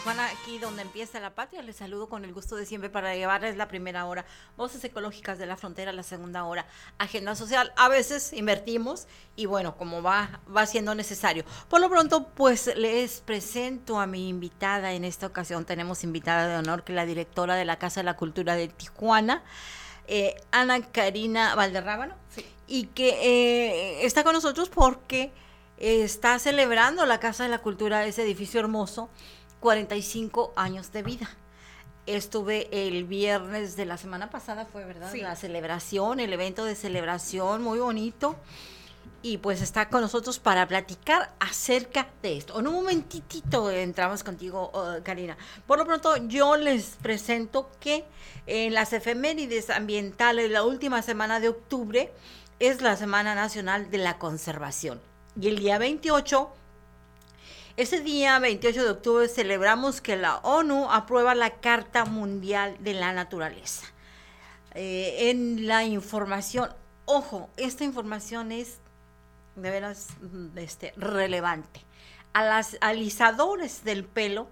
Tijuana, aquí donde empieza la patria, les saludo con el gusto de siempre para llevarles la primera hora, voces ecológicas de la frontera, la segunda hora, agenda social. A veces invertimos y bueno, como va, va siendo necesario. Por lo pronto, pues les presento a mi invitada en esta ocasión. Tenemos invitada de honor que es la directora de la Casa de la Cultura de Tijuana, eh, Ana Karina Valderrábano, y que eh, está con nosotros porque está celebrando la Casa de la Cultura, ese edificio hermoso, 45 años de vida. Estuve el viernes de la semana pasada, fue verdad, la celebración, el evento de celebración, muy bonito. Y pues está con nosotros para platicar acerca de esto. En un momentitito entramos contigo, uh, Karina. Por lo pronto, yo les presento que en las efemérides ambientales, la última semana de octubre, es la Semana Nacional de la Conservación. Y el día 28 ese día, 28 de octubre, celebramos que la ONU aprueba la Carta Mundial de la Naturaleza. Eh, en la información, ojo, esta información es de veras mm, este, relevante. A las alisadores del pelo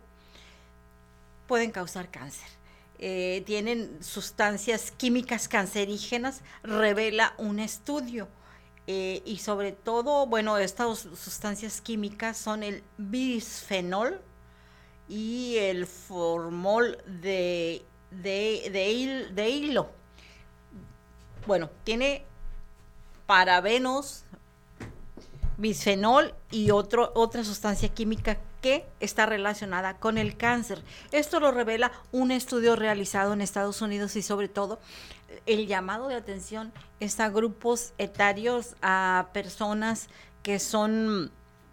pueden causar cáncer. Eh, tienen sustancias químicas cancerígenas, revela un estudio. Eh, y sobre todo, bueno, estas sustancias químicas son el bisfenol y el formol de, de, de, hilo. Bueno, tiene parabenos, bisfenol y otro, otra sustancia química que está relacionada con el cáncer. Esto lo revela un estudio realizado en Estados Unidos y sobre todo el llamado de atención es a grupos etarios, a personas que son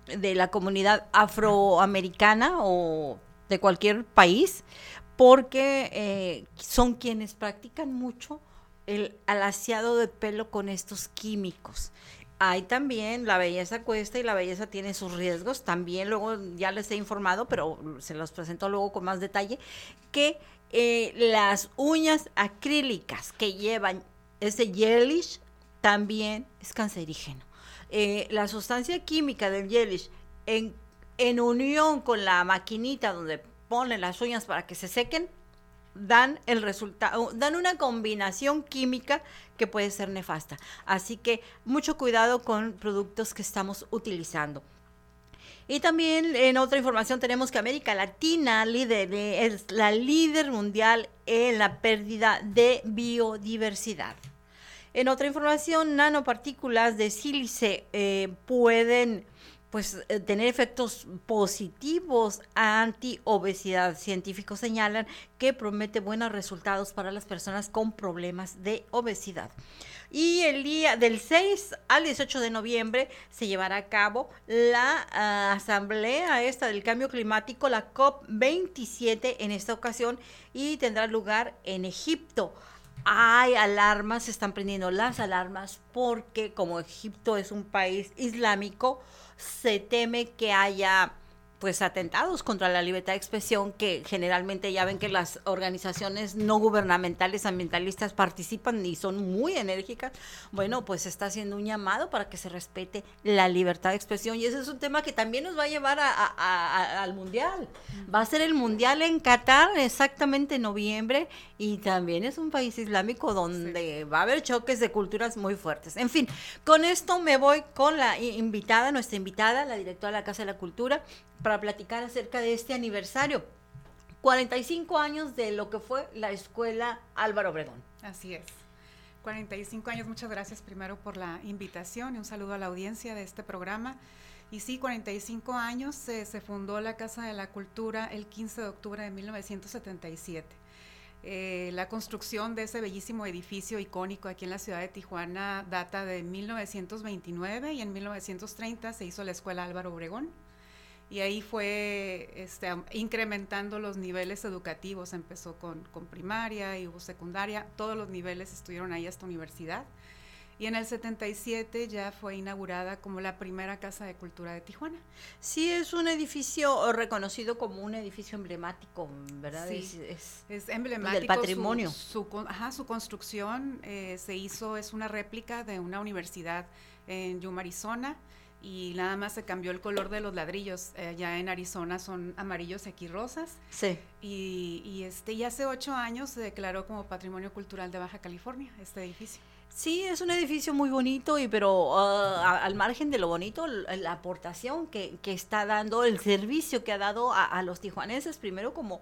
de la comunidad afroamericana o de cualquier país, porque eh, son quienes practican mucho el alaciado de pelo con estos químicos. Hay también la belleza cuesta y la belleza tiene sus riesgos. También luego ya les he informado, pero se los presento luego con más detalle, que eh, las uñas acrílicas que llevan ese gelish también es cancerígeno. Eh, la sustancia química del gelish en, en unión con la maquinita donde ponen las uñas para que se sequen, dan el resultado, dan una combinación química que puede ser nefasta. Así que mucho cuidado con productos que estamos utilizando. Y también en otra información tenemos que América Latina líder, es la líder mundial en la pérdida de biodiversidad. En otra información, nanopartículas de sílice eh, pueden pues eh, tener efectos positivos anti-obesidad. Científicos señalan que promete buenos resultados para las personas con problemas de obesidad. Y el día del 6 al 18 de noviembre se llevará a cabo la ah, asamblea esta del cambio climático, la COP27 en esta ocasión y tendrá lugar en Egipto. Hay alarmas, se están prendiendo las alarmas porque como Egipto es un país islámico, se teme que haya pues atentados contra la libertad de expresión que generalmente ya ven que las organizaciones no gubernamentales ambientalistas participan y son muy enérgicas, bueno, pues está haciendo un llamado para que se respete la libertad de expresión y ese es un tema que también nos va a llevar al mundial. Va a ser el mundial en Qatar exactamente en noviembre y también es un país islámico donde va a haber choques de culturas muy fuertes. En fin, con esto me voy con la invitada, nuestra invitada, la directora de la Casa de la Cultura, para platicar acerca de este aniversario. 45 años de lo que fue la escuela Álvaro Obregón. Así es. 45 años, muchas gracias primero por la invitación y un saludo a la audiencia de este programa. Y sí, 45 años se fundó la Casa de la Cultura el 15 de octubre de 1977. Eh, la construcción de ese bellísimo edificio icónico aquí en la ciudad de Tijuana data de 1929 y en 1930 se hizo la Escuela Álvaro Obregón y ahí fue este, incrementando los niveles educativos. Empezó con, con, primaria y hubo secundaria, todos los niveles estuvieron ahí hasta universidad. Y en el 77 ya fue inaugurada como la primera Casa de Cultura de Tijuana. Sí, es un edificio reconocido como un edificio emblemático, ¿verdad? Sí, es, es, emblemático. Del patrimonio. Su, ajá, su construcción eh, se hizo, es una réplica de una universidad en Yuma, Arizona y nada más se cambió el color de los ladrillos. Eh, allá en Arizona son amarillos y aquí rosas. Sí. Y, y, este, y hace ocho años se declaró como Patrimonio Cultural de Baja California este edificio. Sí, es un edificio muy bonito, y pero ah, al margen de lo bonito, la, aportación que, que, está dando, el servicio que ha dado a, los tijuaneses, primero como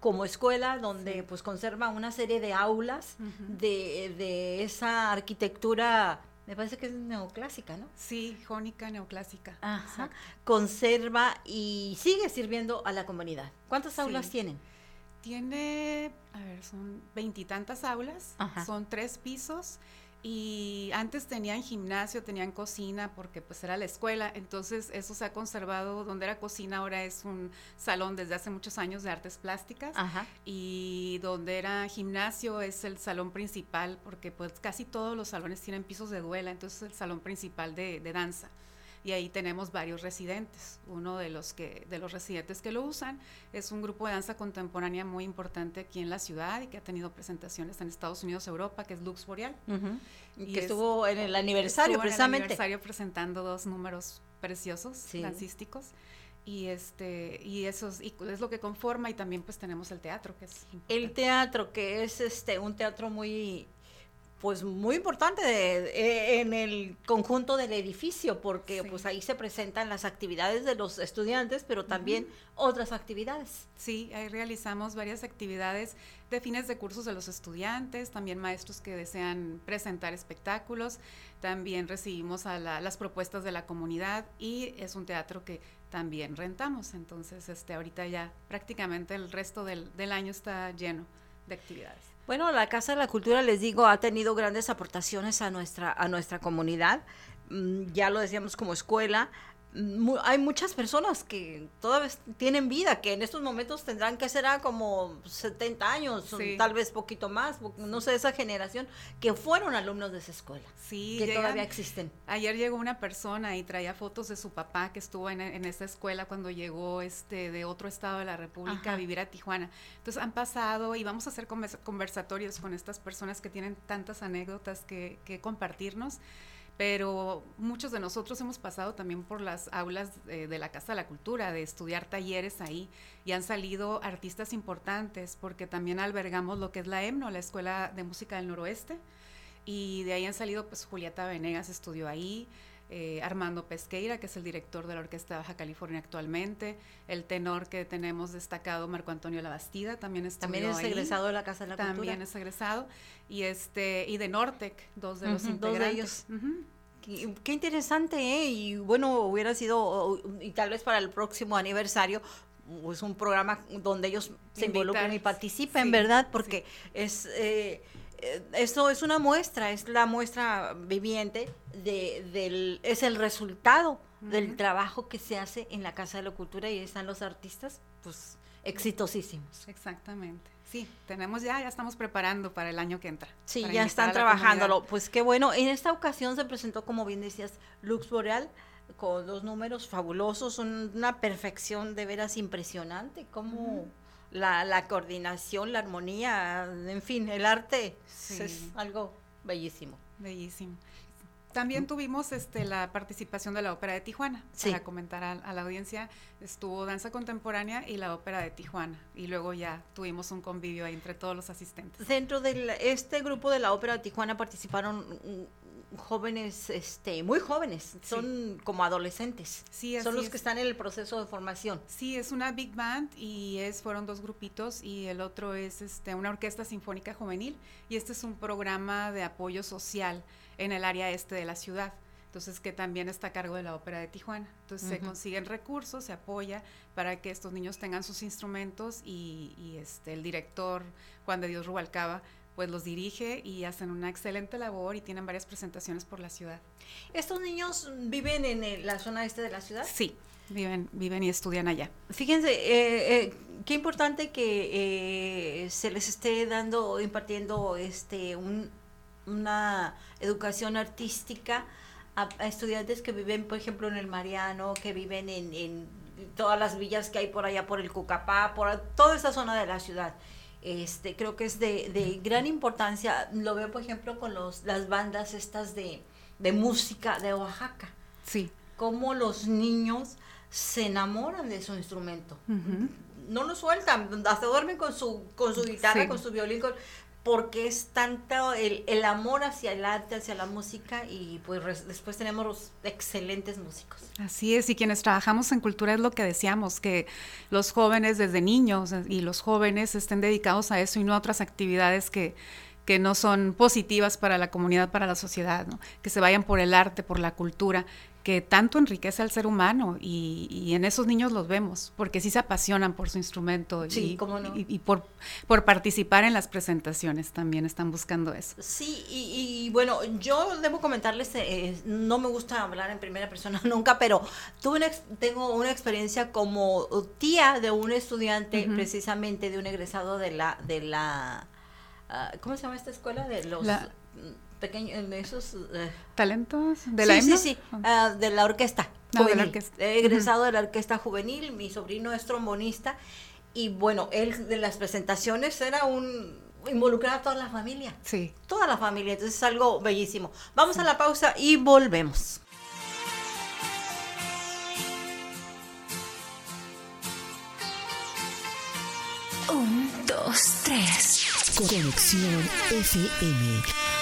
como escuela donde pues conserva una serie de aulas de, de esa arquitectura me parece que es neoclásica, ¿no? Sí, jónica neoclásica. Ajá. Conserva y sigue sirviendo a la comunidad. ¿Cuántas aulas tienen? Tiene, a ver, son veintitantas aulas, son tres pisos y antes tenían gimnasio, tenían cocina porque pues era la escuela, entonces eso se ha conservado, donde era cocina ahora es un salón desde hace muchos años de artes plásticas. Y donde era gimnasio es el salón principal porque pues casi todos los salones tienen pisos de duela, entonces es el salón principal de, de danza y ahí tenemos varios residentes. Uno de los que de los residentes que lo usan es un grupo de danza contemporánea muy importante aquí en la ciudad y que ha tenido presentaciones en Estados Unidos, Europa, que es Lux Boreal. y que estuvo en el aniversario precisamente. En el aniversario presentando dos números preciosos dancísticos y este y eso es, y es lo que conforma y también pues tenemos el teatro que es el teatro que es este un teatro muy pues muy importante eh, en el conjunto del edificio porque pues ahí se presentan las actividades de los estudiantes pero también otras actividades. Sí ahí realizamos varias actividades de fines de cursos de los estudiantes también maestros que desean presentar espectáculos también recibimos a las propuestas de la comunidad y es un teatro que también rentamos entonces este ahorita ya prácticamente el resto del, del año está lleno de actividades bueno, la Casa de la Cultura, les digo, ha tenido grandes aportaciones a nuestra, a nuestra comunidad. Mm, ya lo decíamos como escuela, hay muchas personas que todavía tienen vida, que en estos momentos tendrán que ser como 70 años, tal vez poquito más, no sé, esa generación, que fueron alumnos de esa escuela. Sí, que todavía existen. Ayer llegó una persona y traía fotos de su papá que estuvo en, esa escuela cuando llegó este de otro estado de la República a vivir a Tijuana. Entonces han pasado y vamos a hacer conversatorios con estas personas que tienen tantas anécdotas que, que compartirnos pero muchos de nosotros hemos pasado también por las aulas de, la Casa de la Cultura, de estudiar talleres ahí, y han salido artistas importantes, porque también albergamos lo que es la EMNO, la Escuela de Música del Noroeste, y de ahí han salido, pues Julieta Venegas estudió ahí, eh, Armando Pesqueira, que es el director de la Orquesta de Baja California actualmente, el tenor que tenemos destacado, Marco Antonio Labastida, también estudió También es egresado de la Casa de la Cultura. También es egresado, y, este, y de Nortec, dos de los integrantes. Dos de ellos. Qué, interesante, ¿eh? Y bueno, hubiera sido, y tal vez para el próximo aniversario, pues un programa donde ellos se involucren y participen, ¿verdad? Porque es... Eh, esto es una muestra, es la muestra viviente de, del, es el resultado del trabajo que se hace en la Casa de la Cultura y están los artistas, pues exitosísimos. Exactamente. Sí, tenemos ya, ya estamos preparando para el año que entra. Sí, ya están trabajándolo. Pues qué bueno. En esta ocasión se presentó, como bien decías, Lux Boreal con dos números fabulosos, una perfección de veras impresionante. Como la, la, coordinación, la armonía, en fin, el arte es algo bellísimo. Bellísimo. También tuvimos este, la participación de la Ópera de Tijuana. Para comentar a, la audiencia, estuvo danza contemporánea y la Ópera de Tijuana. Y luego ya tuvimos un convivio entre todos los asistentes. Dentro de este grupo de la Ópera de Tijuana participaron jóvenes, este, muy jóvenes, son como adolescentes. Sí, son los que están en el proceso de formación. Sí, es una big band y es fueron dos grupitos y el otro es este una orquesta sinfónica juvenil y este es un programa de apoyo social en el área este de la ciudad. Entonces, que también está a cargo de la Ópera de Tijuana. Entonces, se consiguen recursos, se apoya para que estos niños tengan sus instrumentos y, y este, el director, Juan de Dios Rubalcaba, pues los dirige y hacen una excelente labor y tienen varias presentaciones por la ciudad. ¿Estos niños viven en la zona este de la ciudad? Sí, viven, viven y estudian allá. Fíjense, eh, eh, qué importante que se les esté dando, impartiendo este una educación artística a, estudiantes que viven, por ejemplo, en el Mariano, que viven en, en todas las villas que hay por allá, por el Cucapá, por toda esa zona de la ciudad. Este, creo que es de, de gran importancia. Lo veo, por ejemplo, con los, las bandas estas de, de música de Oaxaca. Sí. Cómo los niños se enamoran de su instrumento. No lo sueltan, hasta duermen con su, con su guitarra, con su violín, porque es tanto el, el, amor hacia el arte, hacia la música y pues después tenemos los excelentes músicos. Así es, y quienes trabajamos en cultura es lo que decíamos, que los jóvenes desde niños y los jóvenes estén dedicados a eso y no a otras actividades que, que no son positivas para la comunidad, para la sociedad, ¿no? que se vayan por el arte, por la cultura, que tanto enriquece al ser humano y, en esos niños los vemos, porque sí se apasionan por su instrumento y, y, por, por participar en las presentaciones también están buscando eso. Sí, y, bueno, yo debo comentarles, eh, no me gusta hablar en primera persona nunca, pero tuve tengo una experiencia como tía de un estudiante, precisamente de un egresado de la, de la Ah, ¿cómo se llama esta escuela? De los pequeños, esos... Eh, ¿Talentos? ¿De la Sí, sí, sí, ah, de la orquesta. Ah, de la orquesta. He egresado de la orquesta juvenil, mi sobrino es trombonista, y bueno, él de las presentaciones era un involucrar a toda la familia. Sí. Toda la familia, entonces es algo bellísimo. Vamos a la pausa y volvemos. Un, dos, tres. Conexión FM.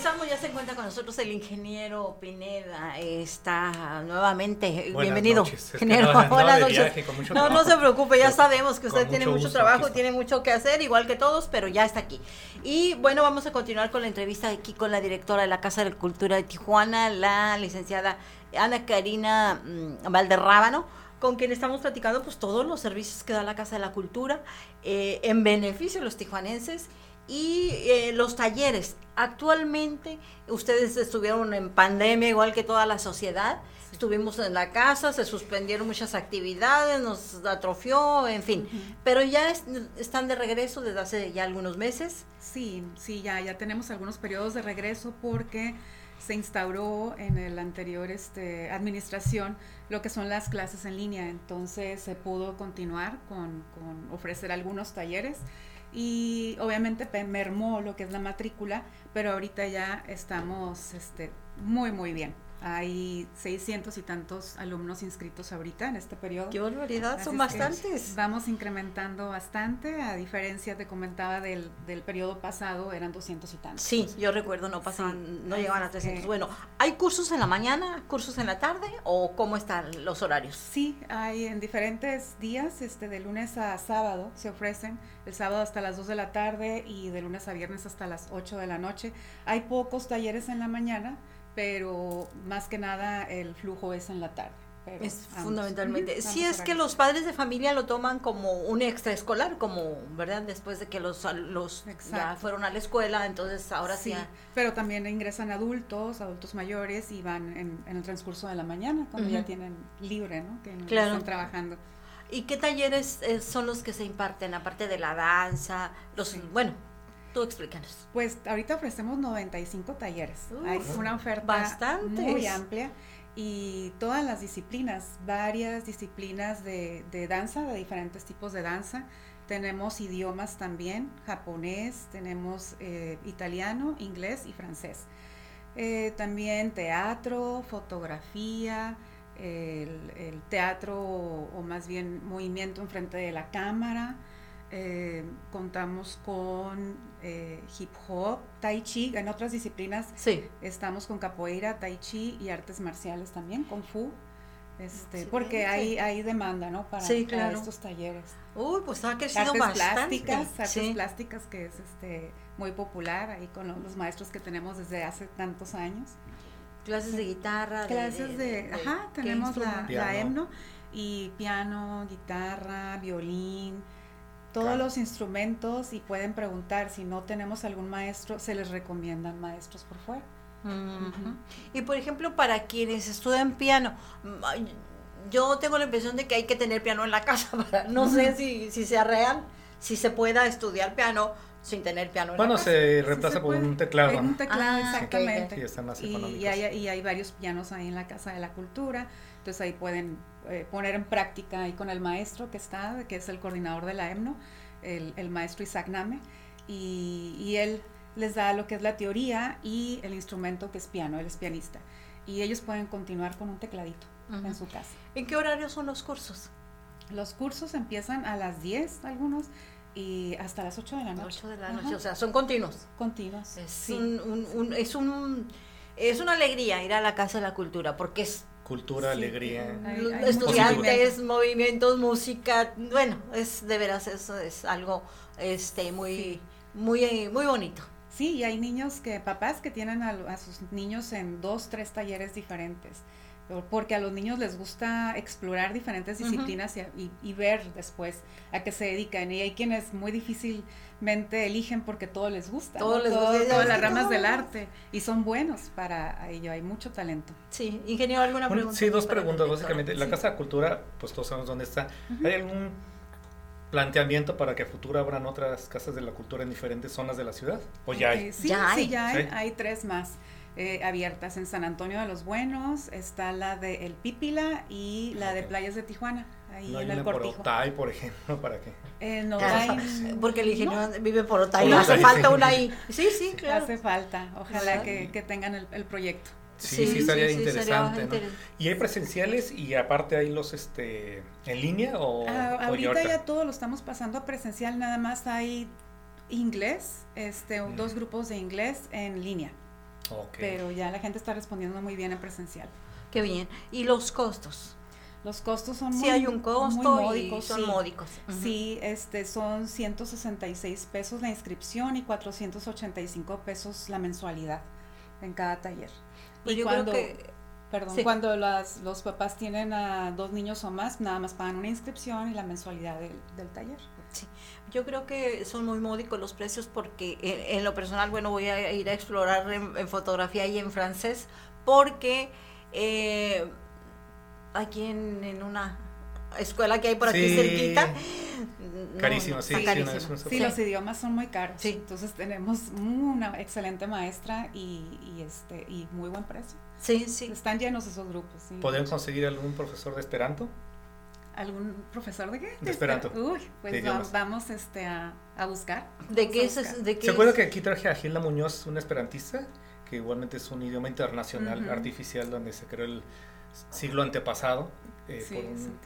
Regresamos, ya se encuentra con nosotros el ingeniero Pineda. Está nuevamente. Bienvenido, ingeniero. Buenas noches. No, no se preocupe, ya sabemos que usted tiene mucho, trabajo, tiene mucho que hacer, igual que todos, pero ya está aquí. Y bueno, vamos a continuar con la entrevista aquí con la directora de la Casa de Cultura de Tijuana, la licenciada Ana Karina mm, Valderrábano con quien estamos platicando pues todos los servicios que da la Casa de la Cultura eh, en beneficio de los tijuanenses y eh, los talleres. Actualmente ustedes estuvieron en pandemia igual que toda la sociedad. Estuvimos en la casa, se suspendieron muchas actividades, nos atrofió, en fin. Pero ya están de regreso desde hace ya algunos meses. Sí, sí, ya, ya tenemos algunos periodos de regreso porque se instauró en el anterior este, administración lo que son las clases en línea. Entonces se pudo continuar con, con ofrecer algunos talleres y obviamente mermó lo que es la matrícula, pero ahorita ya estamos este, muy, muy bien. Hay 600 y tantos alumnos inscritos ahorita en este periodo. ¡Qué barbaridad! Son bastantes. Vamos incrementando bastante, a diferencia, te comentaba, del, del periodo pasado, eran 200 y tantos. Sí, yo recuerdo, no pasaban, no llegaban a 300. Bueno, ¿hay cursos en la mañana, cursos en la tarde o cómo están los horarios? Sí, hay en diferentes días, este, de lunes a sábado se ofrecen, el sábado hasta las 2 de la tarde y de lunes a viernes hasta las 8 de la noche. Hay pocos talleres en la mañana pero más que nada el flujo es en la tarde. es fundamentalmente. Si es que los padres de familia lo toman como un extraescolar, como, ¿verdad? Después de que los, los ya fueron a la escuela, entonces ahora sí. Pero también ingresan adultos, adultos mayores y van en, el transcurso de la mañana, cuando ya tienen libre, ¿no? Que claro. están trabajando. ¿Y qué talleres eh, son los que se imparten, aparte de la danza? los Bueno, Tú explícanos. Pues ahorita ofrecemos 95 talleres. Hay una oferta muy amplia y todas las disciplinas, varias disciplinas de, danza, de diferentes tipos de danza. Tenemos idiomas también, japonés, tenemos eh, italiano, inglés y francés. Eh, también teatro, fotografía, el, teatro o, más bien movimiento enfrente de la cámara, eh, contamos con eh, hip hop, tai chi, en otras disciplinas Sí. estamos con capoeira, tai chi y artes marciales también, kung fu, este, Excelente. porque hay, hay demanda, ¿no? Para, Sí, para claro. estos talleres. Uy, pues ha crecido Artes bastante. plásticas, artes Sí. plásticas que es este muy popular ahí con lo- los maestros que tenemos desde hace tantos años. Clases de guitarra. Clases de, ajá, ¿qué tenemos la, la himno y piano, guitarra, violín, todos los instrumentos y pueden preguntar si no tenemos algún maestro, se les recomiendan maestros por fuera. Y por ejemplo, para quienes estudian piano, mm, yo tengo la impresión de que hay que tener piano en la casa. Para, no sé si, si sea real, si se pueda estudiar piano sin tener piano en Bueno, la casa. se reemplaza por puede. un teclado. Un teclado, Ah, exactamente. Sí, están más y hay, y hay varios pianos ahí en la Casa de la Cultura, entonces ahí pueden eh, poner en práctica ahí con el maestro que está, que es el coordinador de la EMNO, el, el maestro Isaac Name, y, y él les da lo que es la teoría y el instrumento que es piano, él es pianista, y ellos pueden continuar con un tecladito Ujú. en su casa. ¿En qué horario son los cursos? Los cursos empiezan a las 10 algunos y hasta las 8 de la noche. 8 de la Ajá. noche, o sea, son continuos. Continuos. Es, sí. un, un- un- es, un, es una alegría ir a la Casa de la Cultura porque es Cultura, Sí. alegría. Hay- hay estudiantes, movimiento. movimientos, música, bueno, es de veras eso es algo este muy Sí. muy eh, muy bonito. Sí, y hay niños que, papás que tienen a, a sus niños en dos, tres talleres diferentes, porque a los niños les gusta explorar diferentes disciplinas y, y- y ver después a qué se dedican. Y hay quienes muy difícilmente eligen porque todo les gusta, Todo ¿no? les Todo- gusta, todas las ramas del arte y son buenos para ello, hay mucho talento. Sí, ingeniero, alguna Bueno, pregunta. sí, dos preguntas, básicamente. La Sí. Casa de Cultura, pues todos sabemos dónde está. ¿Hay algún planteamiento para que a futuro abran otras casas de la cultura en diferentes zonas de la ciudad? ¿O ya hay? Eh, sí, Ya sí, hay. ya hay, Sí. hay tres más. Eh, abiertas en San Antonio de los Buenos, está la de El Pípila y la de. Playas de Tijuana, ahí no hay en el una por. Otay, por ejemplo, ¿para qué? Eh, no hay- porque el ingeniero vive por Otay, Por le hace Otay, falta sí. una ahí. Sí, sí, claro. Hace falta, ojalá que, que tengan el, el proyecto. Sí, sí, estaría sí, sería interesante, ¿no? interes- ¿Y hay presenciales y aparte hay los este en línea o, Ah, ahorita? ya todo lo estamos pasando a presencial, nada más hay inglés, este, Mm. dos grupos de inglés en línea, Pero ya la gente está respondiendo muy bien en presencial. Qué bien. ¿Y los costos? Los costos son Sí muy, hay un costo muy y módicos, son sí. módicos. Ujú. Sí, este, son 166 pesos la inscripción y 485 pesos la mensualidad en cada taller. Pues y yo cuando, creo que perdón, sí. cuando las, los papás tienen a dos niños o más, nada más pagan una inscripción y la mensualidad del, del taller. Yo creo que son muy módicos los precios porque en, en lo personal, bueno, voy a ir a explorar en, en fotografía y en francés porque eh, aquí en, en una escuela que hay por aquí Sí. cerquita, no, Carísimo, no, sí, carísimo. Sí, Sí. los idiomas son muy caros. Sí. Entonces tenemos una excelente maestra y, y este y muy buen precio. Sí, sí. Están llenos esos grupos. sí. ¿Podrían conseguir algún profesor de Esperanto? ¿Algún profesor de qué? De esperanto. Uy, pues va- vamos este, a, a buscar. ¿De qué es? ¿De qué ¿Se acuerda es? que aquí traje a Gilda Muñoz, una esperantista? Que igualmente es un idioma internacional, Ujú. artificial, donde se creó el siglo antepasado eh, Sí, por es un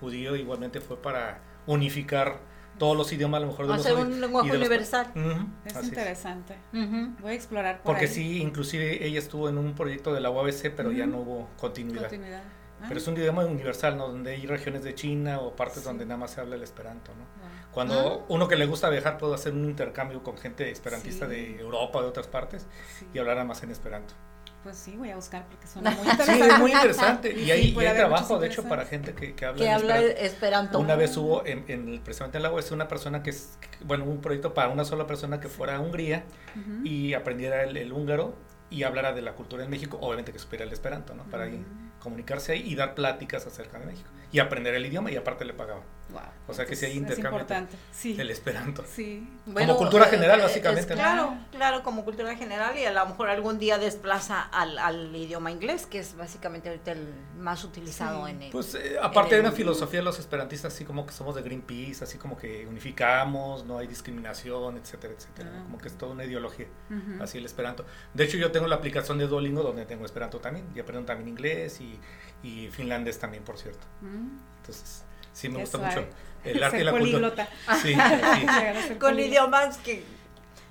judío. Igualmente fue para unificar todos los idiomas, a lo mejor de Hacer los un y lenguaje de los- universal. Ujú, Es así interesante. Ujú. Voy a explorar por Porque ahí. sí, inclusive ella estuvo en un proyecto de la UABC, pero ya Ujú. no hubo continuidad. Continuidad. Pero es un idioma universal, ¿no? Donde hay regiones de China o partes Sí. donde nada más se habla el esperanto, ¿no? Cuando Ah. uno que le gusta viajar puede hacer un intercambio con gente esperantista Sí. de Europa, de otras partes, Sí. y hablar más en esperanto. Pues sí, voy a buscar porque suena muy Sí, interesante. es muy interesante. Y Y sí, hay, y hay trabajo, de hecho, para interesantes. gente que, que habla Que en habla esperanto. esperanto. Una vez hubo, en, en el, precisamente en la UAS, una persona que, es, bueno, un proyecto para una sola persona que fuera a Hungría Ujú. y aprendiera el, el húngaro y hablara de la cultura en México, obviamente que supiera el esperanto, ¿no? Para ahí Ujú. Comunicarse ahí y dar pláticas acerca de México. Y aprender el idioma y aparte le pagaban Wow. O sea que sí hay intercambio Es importante. Sí. el esperanto. Sí. Como cultura general, básicamente, es ¿no? claro, claro, como cultura general y a lo mejor algún día desplaza al, al idioma inglés, que es básicamente ahorita el más utilizado Sí. en el... Pues eh, aparte de el- una filosofía de los esperantistas, así como que somos de Greenpeace, así como que unificamos, no hay discriminación, etcétera, etcétera. Ah, Como que es toda una ideología, Ujú. así el esperanto. De hecho, yo tengo la aplicación de Duolingo donde tengo esperanto también, y aprendo también inglés y, y finlandés también, por cierto. Mm. Entonces, Sí, me gusta mucho. El arte y la cultura. políglota. Sí, sí. Con idiomas que,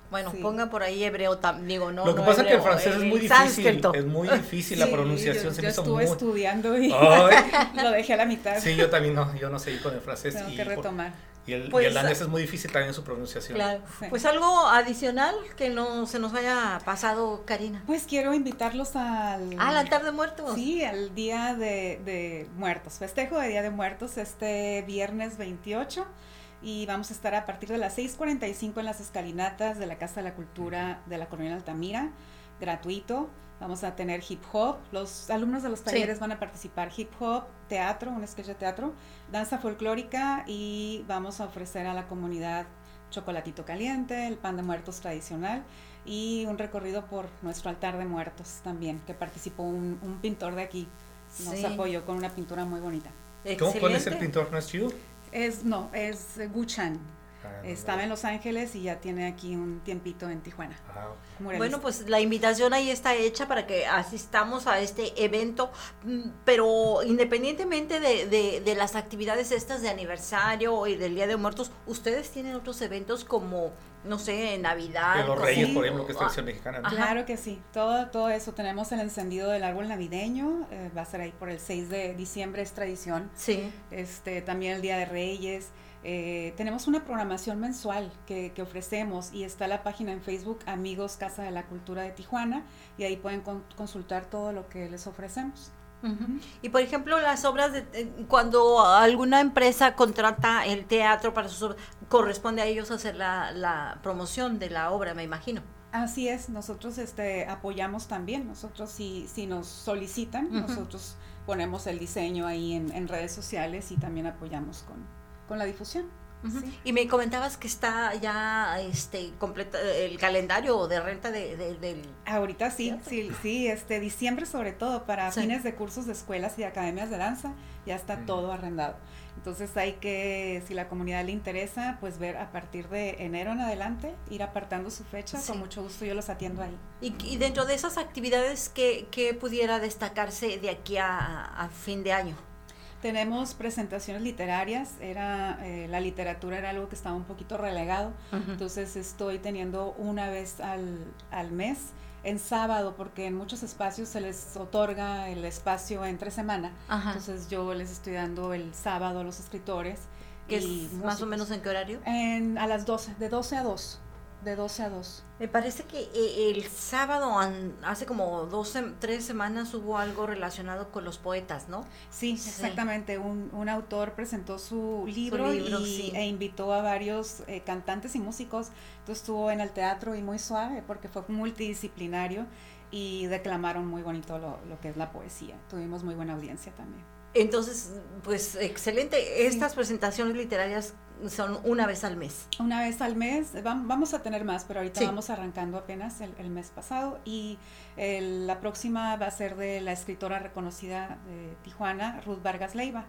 bueno, Sí. ponga por ahí hebreo, tam- digo, no. Lo que no pasa es que el francés es muy difícil. sánscrito. Es muy difícil la Sí, pronunciación. yo, se yo me hizo estuve muy. estudiando y lo dejé a la mitad. sí, yo también no, yo no seguí con el francés. Tengo y, que por- retomar. Y el, y Pues, el danés es muy difícil también su pronunciación. Claro. Sí. Pues algo adicional que no se nos haya pasado, Karina. Pues quiero invitarlos al... Ah, la tarde de muertos. Sí, al Día de, de Muertos, festejo de Día de Muertos este viernes 28 y vamos a estar a partir de las 6.45 en las escalinatas de la Casa de la Cultura de la Colonia Altamira, gratuito. Vamos a tener hip hop, los alumnos de los talleres van a participar hip hop, teatro, un sketch de teatro, danza folclórica y vamos a ofrecer a la comunidad chocolatito caliente, el pan de muertos tradicional y un recorrido por nuestro altar de muertos también, que participó un, un pintor de aquí. Nos Sí. apoyó con una pintura muy bonita. ¿Cómo, ¿Cuál es el pintor? ¿No es Yu? Es, no, es eh, Gu Chan. Ah, no, Estaba no. en Los Ángeles y ya tiene aquí un tiempito en Tijuana. Ah. Bueno, pues la invitación ahí está hecha para que asistamos a este evento, mm, pero independientemente de, de- de las actividades estas de aniversario y del Día de Muertos, ustedes tienen otros eventos como, no sé, Navidad. De los Reyes, sí. por ejemplo, que es Ah, tradición mexicana. ¿no? Ajá. Claro que sí, todo, todo eso. Tenemos el encendido del árbol navideño, eh, va a ser ahí por el 6 de diciembre, es tradición. Sí. este, también el Día de Reyes. Eh, tenemos una programación mensual que, que ofrecemos y está la página en Facebook Amigos Casa de la Cultura de Tijuana y ahí pueden con- consultar todo lo que les ofrecemos. Y por ejemplo, las obras, de, eh, cuando alguna empresa contrata el teatro para sus obras, corresponde a ellos hacer la, la promoción de la obra, me imagino. Así es, nosotros este, apoyamos también, nosotros si, si nos solicitan, nosotros ponemos el diseño ahí en, en redes sociales y también apoyamos con, con la difusión. Ujú. Sí. Y me comentabas que está ya este completa el calendario de renta de, de- del Ahorita sí, Teatro. sí, sí, este diciembre sobre todo para Sí. fines de cursos de escuelas y academias de danza, ya está Mm. todo arrendado. Entonces hay que, si la comunidad le interesa, pues ver a partir de enero en adelante, ir apartando su fecha, Sí. con mucho gusto yo los atiendo ahí. y, y dentro de esas actividades que, pudiera destacarse de aquí a, a fin de año. Tenemos presentaciones literarias, era eh, la literatura era algo que estaba un poquito relegado, entonces estoy teniendo una vez al, al mes en sábado, porque en muchos espacios se les otorga el espacio entre semana. Entonces yo les estoy dando el sábado a los escritores. que y es más o menos en qué horario? En, a las 12, de 12 a 2. De 12 a 2. Me parece que eh, el sábado, hace como dos, tres semanas, hubo algo relacionado con los poetas, ¿no? Sí, Sí. exactamente. Un, un autor presentó su libro, libro, y, sí. e invitó a varios eh, cantantes y músicos. Entonces estuvo en el teatro y muy suave porque fue multidisciplinario y declamaron muy bonito lo, lo que es la poesía. Tuvimos muy buena audiencia también. Entonces, pues excelente. Estas presentaciones literarias son una vez al mes. Una vez al mes, vam- vamos a tener más, pero ahorita Sí. vamos arrancando apenas el, el mes pasado y el- la próxima va a ser de la escritora reconocida de Tijuana, Ruth Vargas Leiva.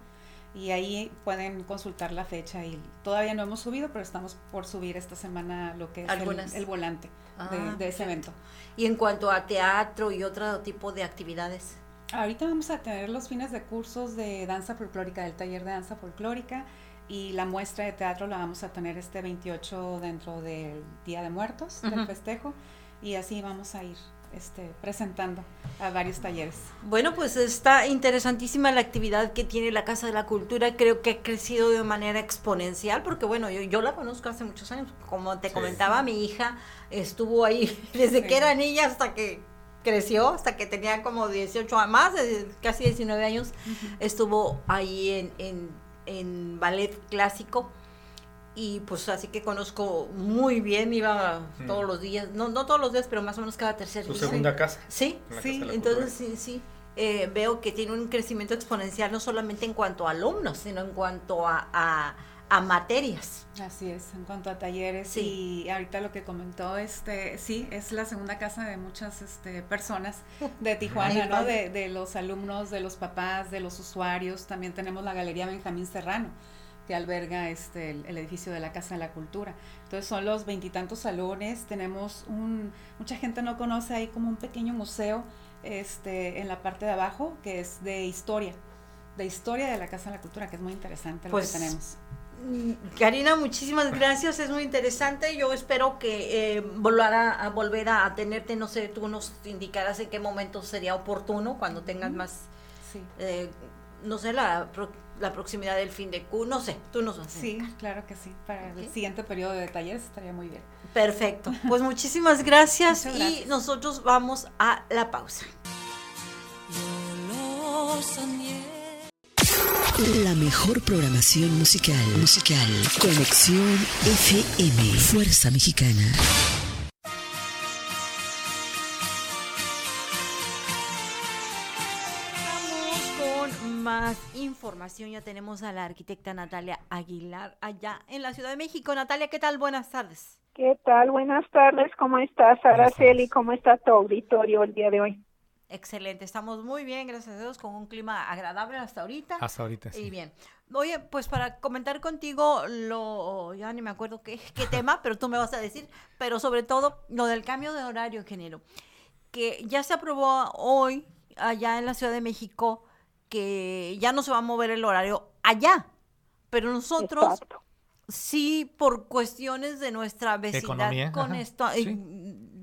Y ahí pueden consultar la fecha y todavía no hemos subido, pero estamos por subir esta semana lo que es el, volante Ah, de, de ese evento. Y en cuanto a teatro y otro tipo de actividades. Ahorita vamos a tener los fines de cursos de danza folclórica, del taller de danza folclórica y la muestra de teatro la vamos a tener este 28 dentro del Día de Muertos, del festejo, y así vamos a ir este, presentando a varios talleres. Bueno, pues está interesantísima la actividad que tiene la Casa de la Cultura. Creo que ha crecido de manera exponencial, porque bueno, yo, yo la conozco hace muchos años. Como te Sí. comentaba, mi hija estuvo ahí desde Sí. que era niña hasta que creció, hasta que tenía como 18 a más, de casi 19 años, estuvo ahí en, en, en ballet clásico. Y pues así que conozco muy bien, iba Mm. todos los días, no, no todos los días, pero más o menos cada tercer Su día. segunda casa. Sí, sí, Casa entonces sí, sí. eh, veo que tiene un crecimiento exponencial no solamente en cuanto a alumnos, sino en cuanto a, a, a materias. Así es, en cuanto a talleres Sí. y ahorita lo que comentó, este, sí, es la segunda casa de muchas este, personas de Tijuana, Ay, ¿no? De, de los alumnos, de los papás, de los usuarios. También tenemos la Galería Benjamín Serrano, que alberga este, el, el edificio de la Casa de la Cultura. Entonces son los veintitantos salones, tenemos un, mucha gente no conoce ahí como un pequeño museo este, en la parte de abajo, que es de historia de historia de la Casa de la Cultura, que es muy interesante pues, lo que tenemos. Karina, muchísimas gracias, es muy interesante. Yo espero que eh, volverá a volver a, tenerte, no sé, tú nos indicarás en qué momento sería oportuno, cuando tengas más, sí. eh, no sé, la, la, proximidad del fin de Q, no sé, tú nos vas a Sí, claro que sí, para el siguiente periodo de talleres estaría muy bien. Perfecto, pues muchísimas gracias, y nosotros vamos a la pausa. La mejor programación musical. Musical. Conexión FM. Fuerza Mexicana. Vamos con más información. Ya tenemos a la arquitecta Natalia Aguilar allá en la Ciudad de México. Natalia, ¿qué tal? Buenas tardes. ¿Qué tal? Buenas tardes. ¿Cómo estás, Araceli? ¿Cómo está tu auditorio el día de hoy? Excelente, estamos muy bien, gracias a Dios, con un clima agradable hasta ahorita. Hasta ahorita, sí. Y bien. Oye, pues para comentar contigo lo, ya ni me acuerdo qué, qué tema, pero tú me vas a decir, pero sobre todo lo del cambio de horario, ingeniero, que ya se aprobó hoy allá en la Ciudad de México que ya no se va a mover el horario allá, pero nosotros sí por cuestiones de nuestra vecindad con esto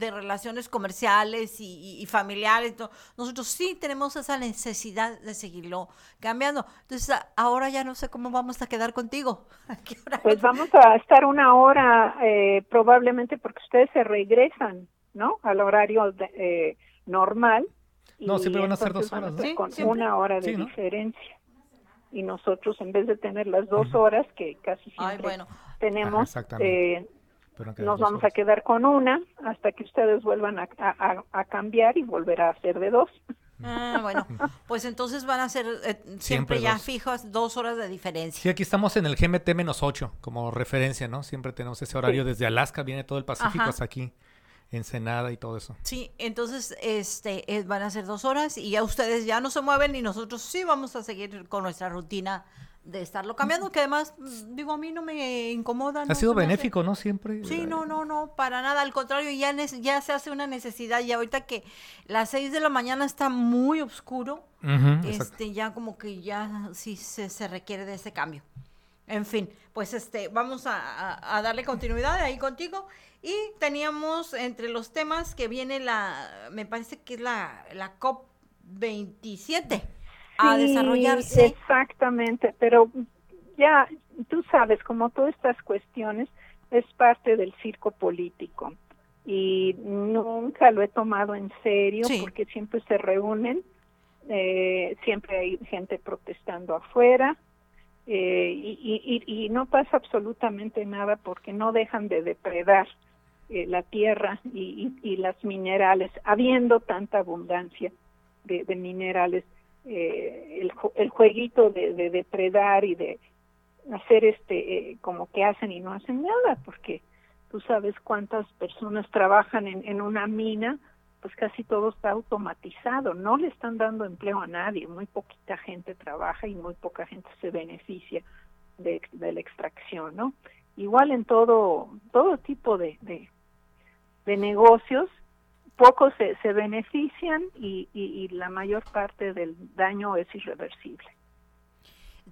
de relaciones comerciales y, familiares nosotros sí tenemos esa necesidad de seguirlo cambiando. Entonces ahora ya no sé cómo vamos a quedar contigo. Pues vamos a estar una hora eh, probablemente porque ustedes se regresan no al horario eh, normal. No siempre van a ser dos horas con una hora de diferencia. Y nosotros en vez de tener las dos horas que casi siempre tenemos, eh, nos vamos a quedar con una hasta que ustedes vuelvan a, cambiar y volver a hacer de dos. Ah, bueno, pues entonces van a ser eh, siempre, ya fijas dos horas de diferencia. Sí, aquí estamos en el GMT menos 8 como referencia, ¿no? Siempre tenemos ese horario desde Alaska, viene todo el Pacífico hasta aquí. Ensenada y todo eso. Sí, entonces este van a ser dos horas y ya ustedes ya no se mueven y nosotros sí vamos a seguir con nuestra rutina de estarlo cambiando, que además, mm, digo, a mí no me incomoda. Ha sido benéfico, ¿no? Siempre. Sí, no, no, no, para nada, al contrario, ya, ya se hace una necesidad y ahorita que las seis de la mañana está muy oscuro, este ya como que ya sí se, se requiere de ese cambio. En fin, pues este, vamos a, a darle continuidad ahí contigo y teníamos entre los temas que viene la, me parece que es la, la COP 27 a desarrollarse. Exactamente, pero ya tú sabes, como todas estas cuestiones, es parte del circo político. Y nunca lo he tomado en serio porque siempre se reúnen, eh, siempre hay gente protestando afuera eh, y, y, y, no pasa absolutamente nada porque no dejan de depredar eh, la tierra y, y, las minerales, habiendo tanta abundancia de, minerales, eh, el, el, jueguito de, depredar y de hacer este eh, como que hacen y no hacen nada, porque tú sabes cuántas personas trabajan en, en una mina, pues casi todo está automatizado, no le están dando empleo a nadie, muy poquita gente trabaja y muy poca gente se beneficia de, de la extracción, ¿no? igual en todo todo tipo de, de, negocios pocos se, se benefician y, y, la mayor parte del daño es irreversible.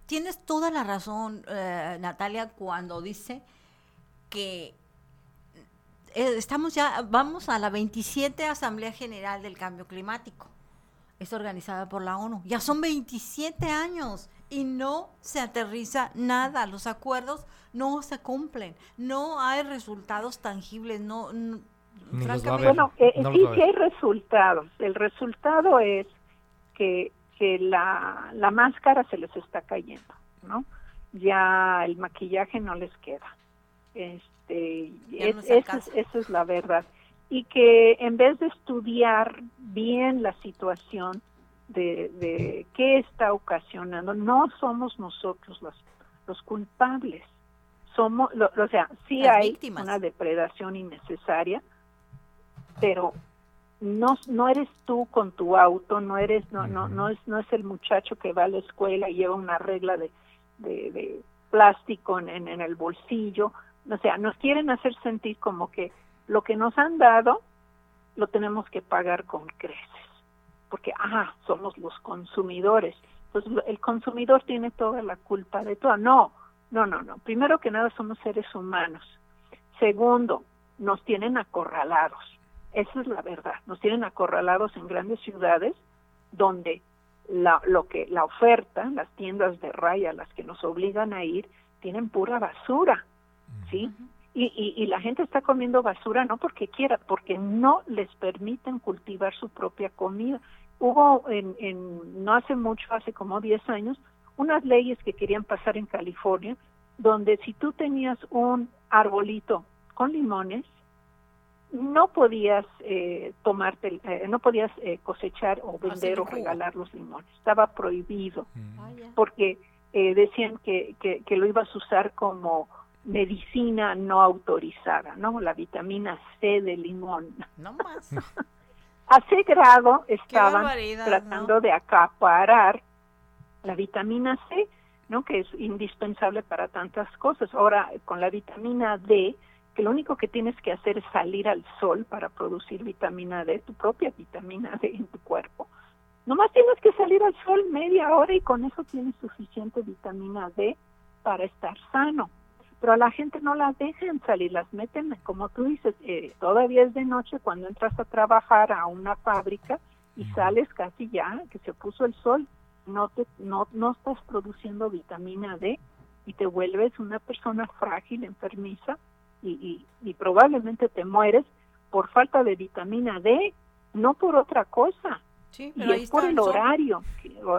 Tienes toda la razón eh, Natalia cuando dice que eh, estamos ya vamos a la 27 asamblea general del cambio climático. Es organizada por la ONU. Ya son 27 años y no se aterriza nada, los acuerdos no se cumplen, no hay resultados tangibles, no, francamente. Bueno, eh, sí que hay resultados. El resultado es que, que la, la máscara se les está cayendo, ¿no? Ya el maquillaje no les queda. Este, esa es la verdad. Y que en vez de estudiar bien la situación, de, de qué está ocasionando. No somos nosotros los, los culpables. Somos, o sea, sí hay una depredación innecesaria, pero no, no eres tú con tu auto, no eres, no, no, no es, no es el muchacho que va a la escuela y lleva una regla de, de, plástico en, en, el bolsillo. O sea, nos quieren hacer sentir como que lo que nos han dado lo tenemos que pagar con creces porque, ah, somos los consumidores. pues el consumidor tiene toda la culpa de todo. No, no, no, no. Primero que nada somos seres humanos. Segundo, nos tienen acorralados. Esa es la verdad. Nos tienen acorralados en grandes ciudades donde la, lo que la oferta, las tiendas de raya, las que nos obligan a ir, tienen pura basura, ¿sí? Y, y, la gente está comiendo basura no porque quiera, porque no les permiten cultivar su propia comida. Hubo en, en no hace mucho, hace como 10 años, unas leyes que querían pasar en California, donde si tú tenías un arbolito con limones, no podías eh, tomarte, eh, no podías eh, cosechar o vender o regalar los limones. Estaba prohibido mm. porque eh, decían que, que, que, lo ibas a usar como medicina no autorizada, ¿no? La vitamina C de limón. No más. a ese grado estaban tratando de acaparar la vitamina C, ¿no? Que es indispensable para tantas cosas. Ahora, con la vitamina D, que lo único que tienes que hacer es salir al sol para producir vitamina D, tu propia vitamina D en tu cuerpo. Nomás tienes que salir al sol media hora y con eso tienes suficiente vitamina D para estar sano. Pero a la gente no la dejan salir, las meten, como tú dices, eh, todavía es de noche cuando entras a trabajar a una fábrica y sales casi ya, que se puso el sol, no, te, no, no estás produciendo vitamina D y te vuelves una persona frágil, enfermiza, y, y, probablemente te mueres por falta de vitamina D, no por otra cosa. Sí, y es por el, horario,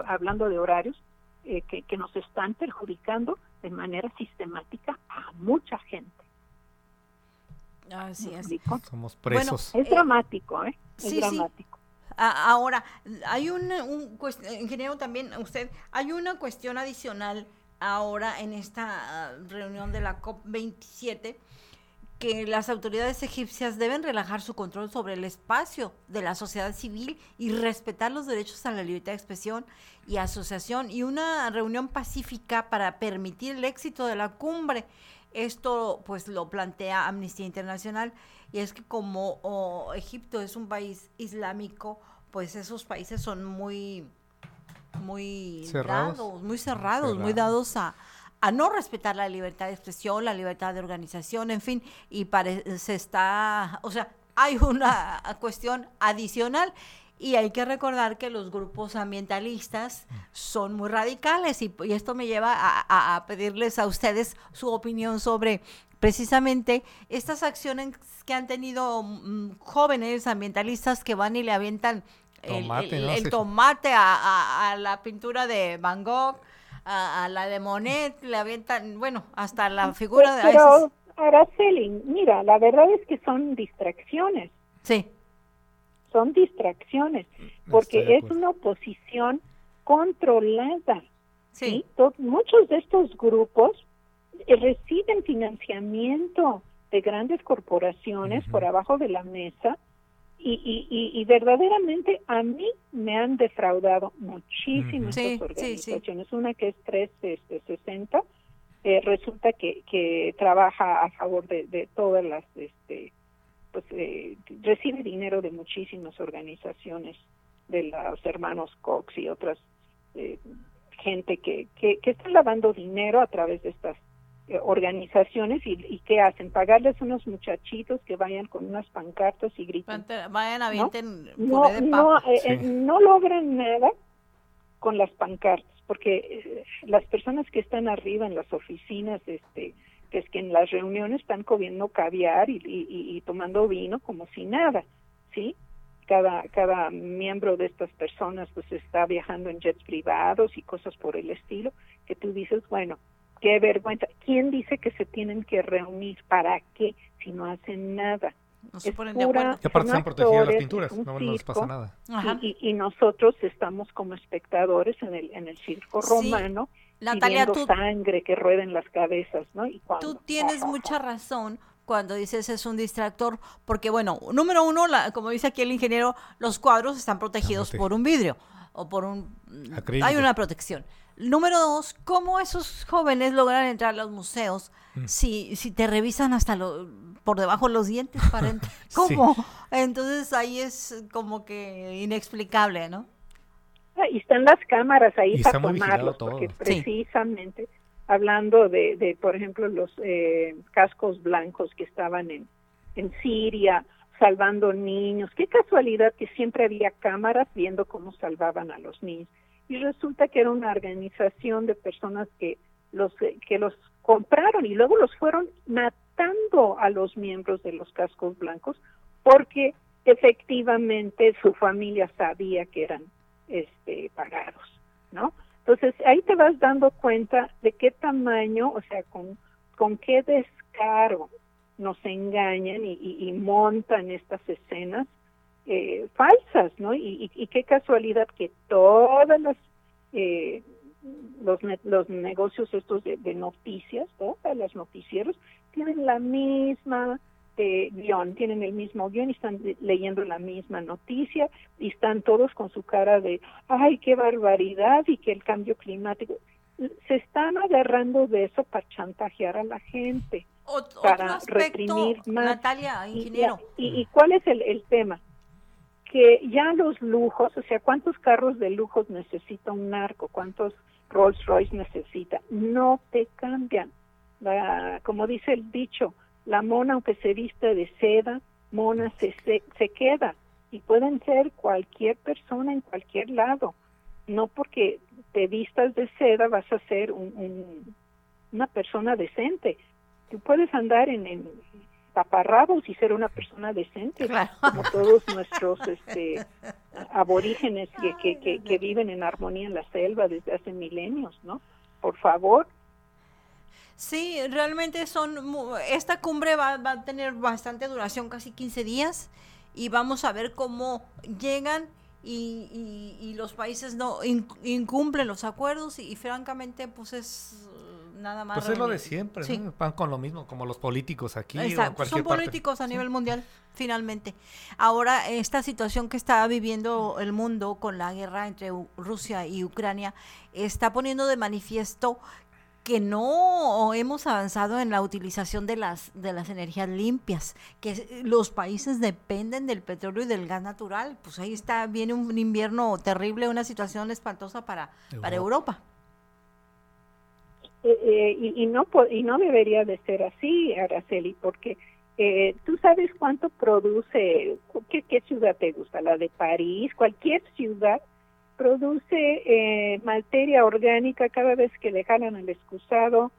hablando de horarios, eh, que, que nos están perjudicando de manera sistemática a mucha gente. Así es. Somos presos. es dramático, ¿eh? Es dramático. Ahora, hay un, un ingeniero también, usted, hay una cuestión adicional ahora en esta ah, reunión de la COP27 que las autoridades egipcias deben relajar su control sobre el espacio de la sociedad civil y respetar los derechos a la libertad de expresión y asociación. Y una reunión pacífica para permitir el éxito de la cumbre. Esto pues lo plantea Amnistía Internacional. Y es que como Egipto es un país islámico, pues esos países son muy muy cerrados, muy cerrados, muy dados a, a no respetar la libertad de expresión, la libertad de organización, en fin, y se está, o sea, hay una cuestión adicional y hay que recordar que los grupos ambientalistas son muy radicales y, esto me lleva a, pedirles a ustedes su opinión sobre precisamente estas acciones que han tenido mm, jóvenes ambientalistas que van y le avientan el, tomate, a, la pintura de Van Gogh a, la de Monet, le avientan, bueno, hasta la figura de... Pero, Araceli, mira, la verdad es que son distracciones. Sí. Son distracciones, porque es una oposición controlada. Sí. muchos de estos grupos eh, reciben financiamiento de grandes corporaciones por abajo de la mesa y, y, y, verdaderamente a mí me han defraudado muchísimas organizaciones. Una que es 360, este, eh, resulta que, que trabaja a favor de, de todas las, este, pues eh, recibe dinero de muchísimas organizaciones, de los hermanos Cox y otras eh, gente que, que, que están lavando dinero a través de estas organizaciones y, y, qué hacen pagarles unos muchachitos que vayan con unas pancartas y griten vayan a no no, eh, eh, no, logran nada con las pancartas porque las personas que están arriba en las oficinas este que es que en las reuniones están comiendo caviar y, y, y tomando vino como si nada sí cada cada miembro de estas personas pues está viajando en jets privados y cosas por el estilo que tú dices bueno qué vergüenza. ¿Quién dice que se tienen que reunir? ¿Para qué? Si no hacen nada. No se ponen de acuerdo. Y aparte están protegidas las pinturas, no, les pasa nada. Y, y, nosotros estamos como espectadores en el, en el circo romano Natalia, viendo sangre que rueda en las cabezas, ¿no? Y tú tienes mucha razón cuando dices es un distractor, porque bueno, número uno, la, como dice aquí el ingeniero, los cuadros están protegidos por un vidrio o por un... Hay una protección. Número dos, ¿cómo esos jóvenes logran entrar a los museos mm. si, si te revisan hasta lo, por debajo de los dientes para ¿Cómo? Entonces ahí es como que inexplicable, ¿no? Ah, y están las cámaras ahí para tomarlos, porque precisamente hablando de, de, por ejemplo, los eh, cascos blancos que estaban en, en Siria, salvando niños. Qué casualidad que siempre había cámaras viendo cómo salvaban a los niños. Y resulta que era una organización de personas que los, que los compraron y luego los fueron matando a los miembros de los cascos blancos porque efectivamente su familia sabía que eran este pagados, ¿no? Entonces ahí te vas dando cuenta de qué tamaño, o sea, con, con qué descaro nos engañan y, y, montan estas escenas eh, falsas, ¿no? Y, y, qué casualidad que todas las eh, los, los negocios estos de, de noticias, todas las noticieros tienen la misma eh, guion, tienen el mismo guion y están leyendo la misma noticia y están todos con su cara de, ay, qué barbaridad y que el cambio climático. Se están agarrando de eso para chantajear a la gente, para reprimir más. Natalia, ingeniero. Y, y, cuál es el, el tema? Que ya los lujos, o sea, ¿cuántos carros de lujos necesita un narco? ¿Cuántos Rolls Royce necesita? No te cambian. La, como dice el dicho, la mona, aunque se viste de seda, mona se, se, queda. Y pueden ser cualquier persona en cualquier lado. No porque te vistas de seda vas a ser un, una persona decente. Tú puedes andar en, en taparrabos y ser una persona decente, como todos nuestros este, aborígenes que, que, que, viven en armonía en la selva desde hace milenios, ¿no? Por favor, Sí, realmente son, esta cumbre va, va, a tener bastante duración, casi 15 días, y vamos a ver cómo llegan y, y, los países no incumplen los acuerdos y, francamente pues es nada más. Pues es lo de siempre, van con lo mismo, como los políticos aquí. son políticos a nivel mundial, finalmente. Ahora, esta situación que está viviendo el mundo con la guerra entre Rusia y Ucrania está poniendo de manifiesto que no hemos avanzado en la utilización de las de las energías limpias, que los países dependen del petróleo y del gas natural, pues ahí está viene un invierno terrible, una situación espantosa para Europa. para Europa. Eh, eh, y, no y no debería de ser así, Araceli, porque eh, tú sabes cuánto produce, ¿qué, ¿qué ciudad te gusta? La de París, cualquier ciudad produce eh, materia orgánica cada vez que le jalan al excusado,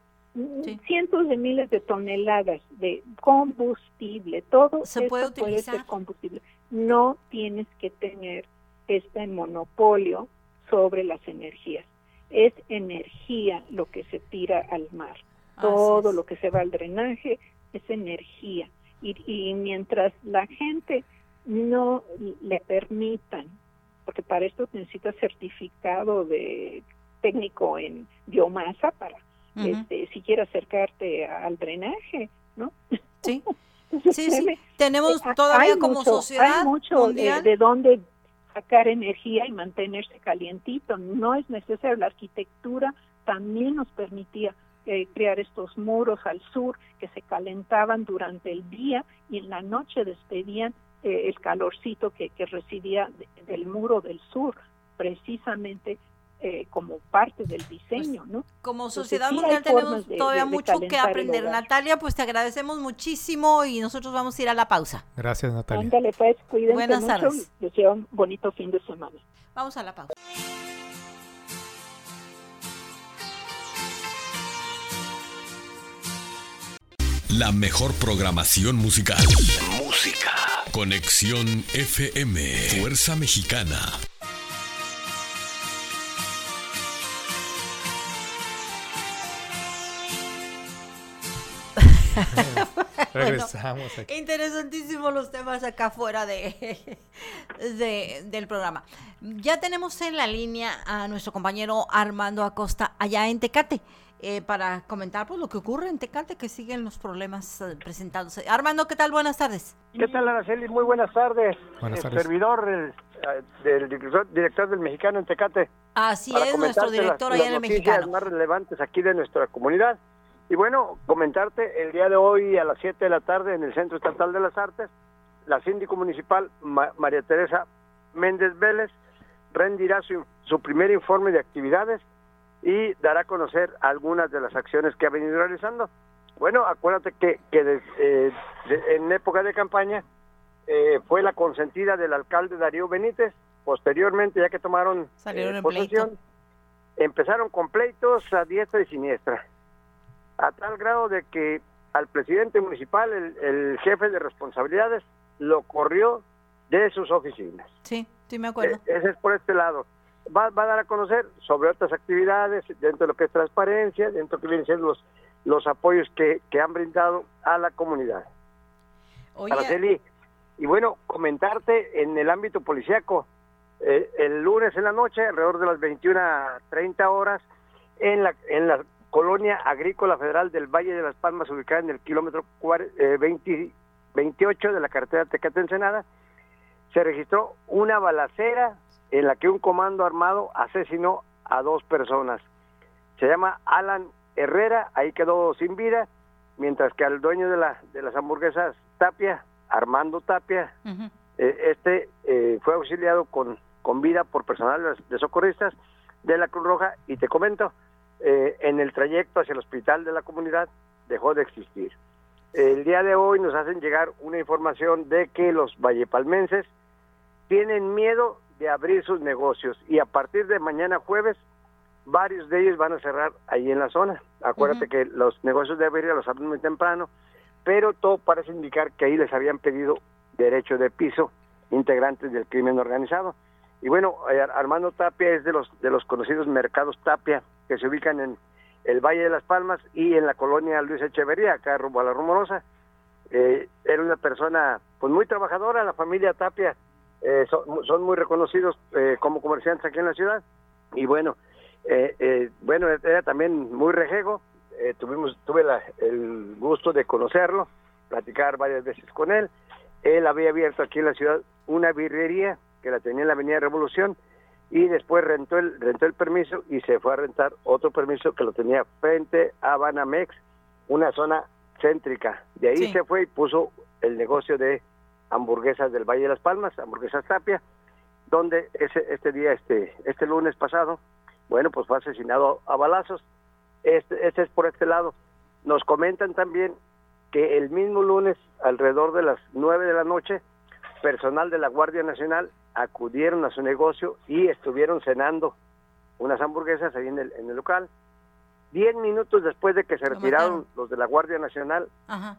cientos de miles de toneladas de combustible, todo ¿Se puede, puede ser combustible. No tienes que tener este monopolio sobre las energías. Es energía lo que se tira al mar. Todo lo que se va al drenaje es energía. Y, y mientras la gente no le permitan porque para esto necesitas certificado de técnico en biomasa para este, si quieres acercarte al drenaje, ¿no? Sí. sí, sí. Tenemos eh, todavía como sociedad hay mucho de, de, dónde sacar energía y mantenerse calientito. No es necesario. La arquitectura también nos permitía eh, crear estos muros al sur que se calentaban durante el día y en la noche despedían eh, el calorcito que, que recibía del muro del sur, precisamente eh, como parte del diseño, pues, ¿no? Como sociedad mundial tenemos todavía mucho que aprender. Natalia, pues te agradecemos muchísimo y nosotros vamos a ir a la pausa. Gracias, Natalia. Ándale, pues, cuídense Buenas mucho. tardes. Deseo un bonito fin de semana. Vamos a la pausa. La mejor programación musical. Música. Conexión FM. Fuerza Mexicana. Regresamos aquí. Interesantísimos los temas acá fuera de, de, del programa. Ya tenemos en la línea a nuestro compañero Armando Acosta allá en Tecate. Eh, para comentar pues, lo que ocurre en Tecate, que siguen los problemas eh, presentándose. Armando, ¿qué tal? Buenas tardes. ¿Qué tal, Araceli? Muy buenas tardes. Buenas tardes. El servidor eh, del director, del Mexicano en Tecate. Así es, nuestro director allá en el Mexicano. más relevantes aquí de nuestra comunidad. Y bueno, comentarte, el día de hoy a las 7 de la tarde en el Centro Estatal de las Artes, la síndico municipal María Teresa Méndez Vélez rendirá su, su primer informe de actividades y dará a conocer algunas de las acciones que ha venido realizando. Bueno, acuérdate que, que eh, en época de campaña eh, fue la consentida del alcalde Darío Benítez. Posteriormente, ya que tomaron eh, posesión, empezaron con pleitos a diestra y siniestra, a tal grado de que al presidente municipal, el, jefe de responsabilidades, lo corrió de sus oficinas. Sí, sí me acuerdo. ese es por este lado. Va, va, a dar a conocer sobre otras actividades dentro de lo que es transparencia, dentro de lo que vienen siendo los los apoyos que, que han brindado a la comunidad. Araceli, y bueno, comentarte en el ámbito policiaco, eh, el lunes en la noche, alrededor de las 21.30 horas, en la, en la colonia agrícola federal del Valle de las Palmas, ubicada en el kilómetro 20, 28 eh, de la carretera Tecate-Ensenada, se registró una balacera en la que un comando armado asesinó a dos personas. Se llama Alan Herrera, ahí quedó sin vida, mientras que al dueño de, la, de las hamburguesas Tapia, Armando Tapia, eh, este eh, fue auxiliado con, con vida por personal de socorristas de la Cruz Roja y te comento, eh, en el trayecto hacia el hospital de la comunidad dejó de existir. El día de hoy nos hacen llegar una información de que los vallepalmenses tienen miedo de abrir sus negocios y a partir de mañana jueves varios de ellos van a cerrar ahí en la zona. Acuérdate que los negocios de Avería los abren muy temprano, pero todo parece indicar que ahí les habían pedido derecho de piso integrantes del crimen organizado. Y bueno, eh, Armando Tapia es de los de los conocidos mercados Tapia que se ubican en el Valle de las Palmas y en la colonia Luis Echeverría, acá rumbo a la Rumorosa. Eh, era una persona pues muy trabajadora, la familia Tapia eh, son, muy reconocidos como comerciantes aquí en la ciudad. Y bueno, eh, eh, bueno, era también muy rejego, eh, tuvimos, tuve el gusto de conocerlo, platicar varias veces con él. Él había abierto aquí en la ciudad una birrería que la tenía en la Avenida Revolución y después rentó el, rentó el permiso y se fue a rentar otro permiso que lo tenía frente a Banamex, una zona céntrica. De ahí se fue y puso el negocio de hamburguesas del Valle de las Palmas, hamburguesas Tapia, donde ese, este día, este, este lunes pasado, bueno, pues fue asesinado a balazos. Este, este es por este lado. Nos comentan también que el mismo lunes, alrededor de las nueve de la noche, personal de la Guardia Nacional acudieron a su negocio y estuvieron cenando unas hamburguesas ahí en el, en el local. Diez minutos después de que se retiraron los de la Guardia Nacional,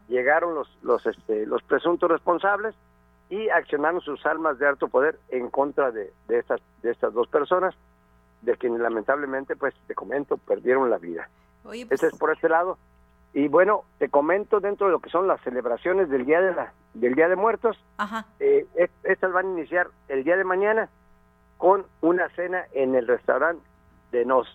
llegaron los, los, este, los presuntos responsables y accionaron sus armas de alto poder en contra de, de, estas, de estas dos personas de quienes lamentablemente, pues te comento, perdieron la vida. Oye, pues... Ese es por este lado. Y bueno, te comento dentro de lo que son las celebraciones del Día de, la, del día de Muertos, eh, estas van a iniciar el día de mañana con una cena en el restaurante de Nos,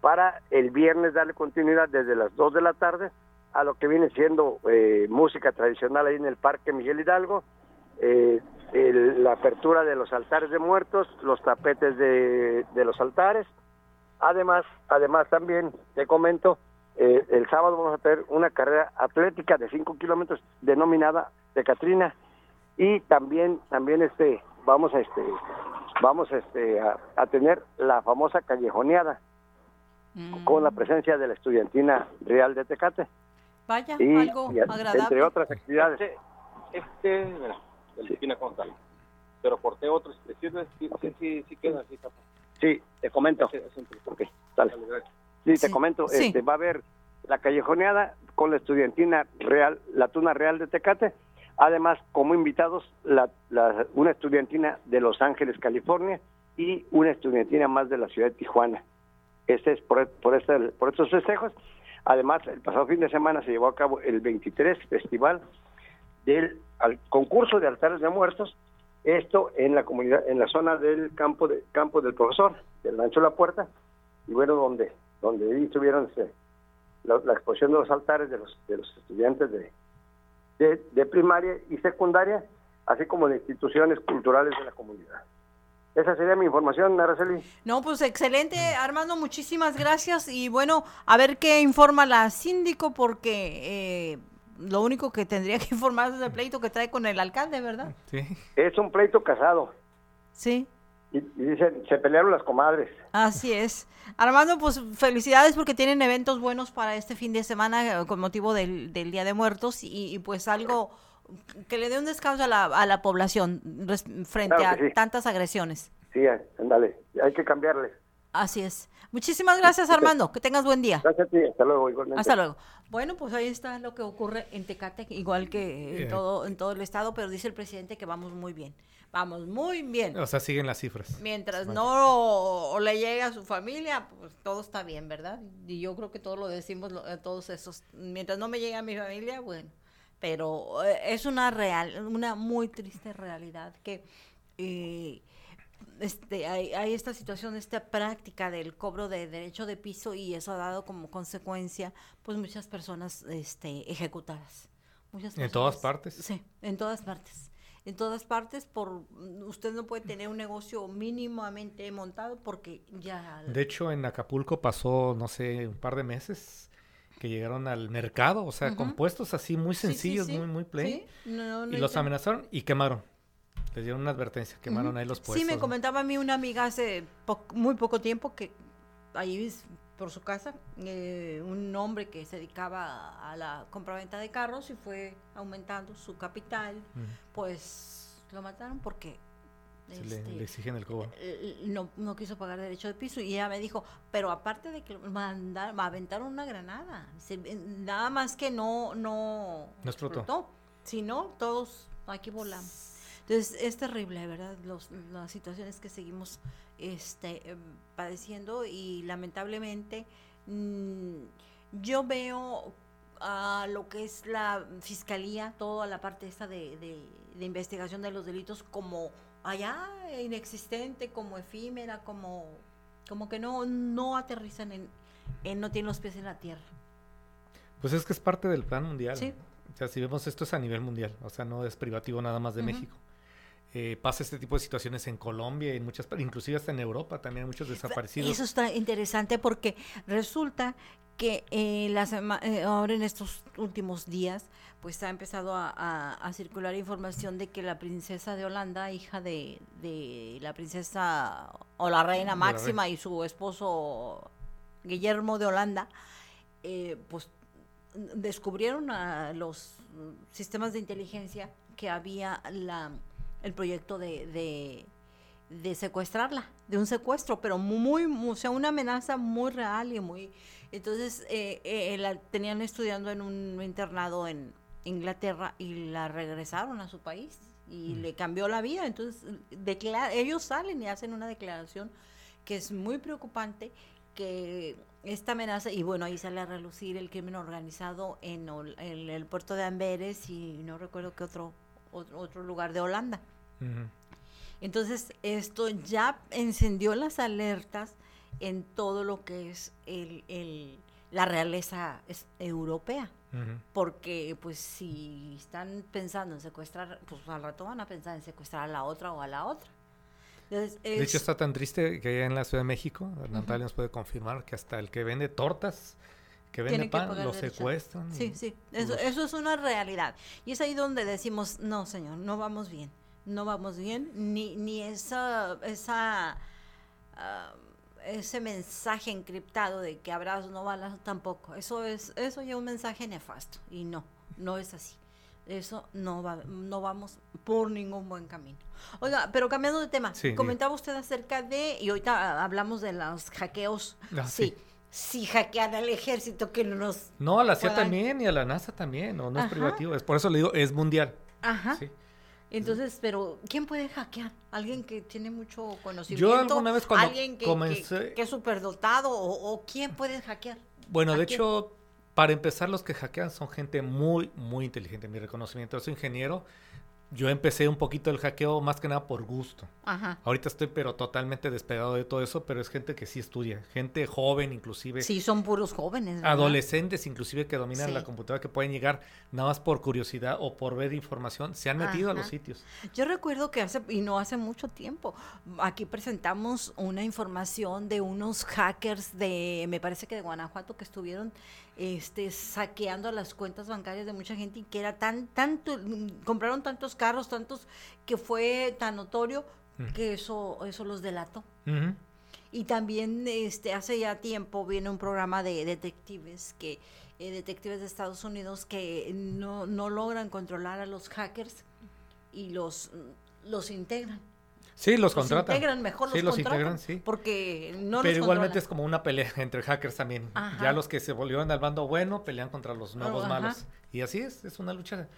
para el viernes darle continuidad desde las 2 de la tarde a lo que viene siendo eh, música tradicional ahí en el Parque Miguel Hidalgo, eh, la apertura de los altares de muertos, los tapetes de, los altares. Además, además también te comento, eh, el sábado vamos a tener una carrera atlética de 5 kilómetros denominada de Catrina y también también este vamos a este vamos este a, tener la famosa callejoneada mm. con la presencia de la estudiantina real de Tecate. Vaya, algo agradable. Entre otras actividades. Este, este el sí. Pero corté otros, sí, sí, sí, sí queda así, Sí, te comento. Okay, Sí, te comento, este, va a haber la callejoneada con la estudiantina real, la Tuna Real de Tecate, además como invitados la, la, una estudiantina de Los Ángeles, California, y una estudiantina más de la ciudad de Tijuana. Este es por, por, este, por estos festejos. Además, el pasado fin de semana se llevó a cabo el 23 Festival del al concurso de altares de muertos, esto en la comunidad, en la zona del campo de, campo del profesor, del Rancho La Puerta, y bueno, donde, donde ahí tuvieron este, la, exposición de los altares de los, de los estudiantes de, de, primaria y secundaria, así como de instituciones culturales de la comunidad. Esa sería mi información, Araceli. No, pues excelente, Armando, muchísimas gracias. Y bueno, a ver qué informa la síndico, porque eh, lo único que tendría que informar es el pleito que trae con el alcalde, ¿verdad? Sí. Es un pleito casado. Sí. Y, dicen, se pelearon las comadres. Así es. Armando, pues felicidades porque tienen eventos buenos para este fin de semana eh, con motivo del, Día de Muertos y, pues algo que le dé un descanso a la, a la población frente a tantas agresiones. Sí, ándale, hay que cambiarle. Así es. Muchísimas gracias, Armando. Que tengas buen día. Gracias a ti. Hasta luego, igualmente. Hasta luego. Bueno, pues ahí está lo que ocurre en Tecate, igual que en todo, en todo el estado, pero dice el presidente que vamos muy bien. Vamos muy bien. O sea, siguen las cifras. Mientras no le llegue a su familia, pues todo está bien, ¿verdad? Y yo creo que todos lo decimos, todos esos. Mientras no me llegue a mi familia, bueno. Pero eh, es una real, una muy triste realidad que eh, este, hay, hay, esta situación, esta práctica del cobro de derecho de piso y eso ha dado como consecuencia pues muchas personas este, ejecutadas. Muchas ¿En todas partes? Sí, en todas partes. En todas partes, por usted no puede tener un negocio mínimamente montado porque ya... De hecho, en Acapulco pasó, no sé, un par de meses que llegaron al mercado, o sea, compuestos así muy sencillos, muy, muy plain, y los amenazaron y quemaron. Les dieron una advertencia, quemaron ahí los puestos. Sí, me comentaba a mí una amiga hace muy poco tiempo que ahí por su casa, eh, un hombre que se dedicaba a la compraventa de carros y fue aumentando su capital, pues lo mataron porque le, este, exigen el cobro. No, no quiso pagar derecho de piso y ella me dijo, pero aparte de que mandar, aventaron una granada, nada más que no, no, no explotó. Si no, todos aquí volamos. Entonces es terrible, ¿verdad? Los, las situaciones que seguimos este, em, padeciendo y lamentablemente mm, yo veo a lo que es la fiscalía, toda la parte esta de, de, investigación de los delitos como allá inexistente, como efímera, como, como que no, no aterrizan en, en, no tienen los pies en la tierra. Pues es que es parte del plan mundial. Sí. O sea, si vemos esto es a nivel mundial, o sea, no es privativo nada más de México. Eh, pasa este tipo de situaciones en Colombia y muchas, inclusive hasta en Europa también hay muchos desaparecidos. Eso está interesante porque resulta que eh, eh, ahora en estos últimos días pues ha empezado a, circular información de que la princesa de Holanda, hija de, la princesa o la reina máxima y su esposo Guillermo de Holanda, pues descubrieron a los sistemas de inteligencia que había la el proyecto de, de, secuestrarla, de un secuestro, pero muy, o sea, una amenaza muy real y muy... Entonces, eh, eh, la tenían estudiando en un internado en Inglaterra y la regresaron a su país y mm. le cambió la vida. Entonces, ellos salen y hacen una declaración que es muy preocupante, que esta amenaza, y bueno, ahí sale a relucir el crimen organizado en, el puerto de Amberes y no recuerdo qué otro, otro lugar de Holanda. Entonces, esto ya encendió las alertas en todo lo que es el, la realeza europea. Porque, pues, si están pensando en secuestrar, pues al rato van a pensar en secuestrar a la otra o a la otra. de hecho, está tan triste que allá en la Ciudad de México, Natalia nos puede confirmar que hasta el que vende tortas, que vende pan, lo secuestran. Sí, sí, eso, eso es una realidad. Y es ahí donde decimos, no, señor, no vamos bien no vamos bien, ni, ni esa, esa ah, ese mensaje encriptado de que abrazos no balas tampoco. Eso es, eso ya un mensaje nefasto. Y no, no es así. Eso no va, no vamos por ningún buen camino. Oiga, pero cambiando de tema, comentaba usted acerca de, y ahorita hablamos de los hackeos. Ah, sí. Si hackean al ejército que nos. No, a la CIA también y a la NASA también, no, no es privativo. Es por eso le digo, es mundial. Ajá. Sí. Entonces, pero ¿quién puede hackear? ¿Alguien que tiene mucho conocimiento? Yo alguna vez cuando ¿Alguien que, comencé... que, es superdotado? O, ¿O quién puede hackear? Bueno, de hecho, para empezar, los que hackean son gente muy, muy inteligente. Mi reconocimiento es ingeniero yo empecé un poquito el hackeo más que nada por gusto. Ajá. Ahorita estoy pero totalmente despegado de todo eso, pero es gente que sí estudia, gente joven inclusive. Sí, son puros jóvenes. Adolescentes inclusive que dominan la computadora, que pueden llegar nada más por curiosidad o por ver información, se han metido a los sitios. Yo recuerdo que hace, y no hace mucho tiempo, aquí presentamos una información de unos hackers de, me parece que de Guanajuato, que estuvieron este, saqueando las cuentas bancarias de mucha gente y que era tan, tanto, compraron tantos carros, tantos, que fue tan notorio que eso, eso los delató. Y también este, hace ya tiempo viene un programa de detectives que eh, detectives de Estados Unidos que no, no logran controlar a los hackers y los, los integran. Sí, los, contratan. integran mejor, sí, los, integran, sí. Porque no Pero igualmente es como una pelea entre hackers también. Ya los que se volvieron al bando bueno pelean contra los nuevos malos. Y así es, es una lucha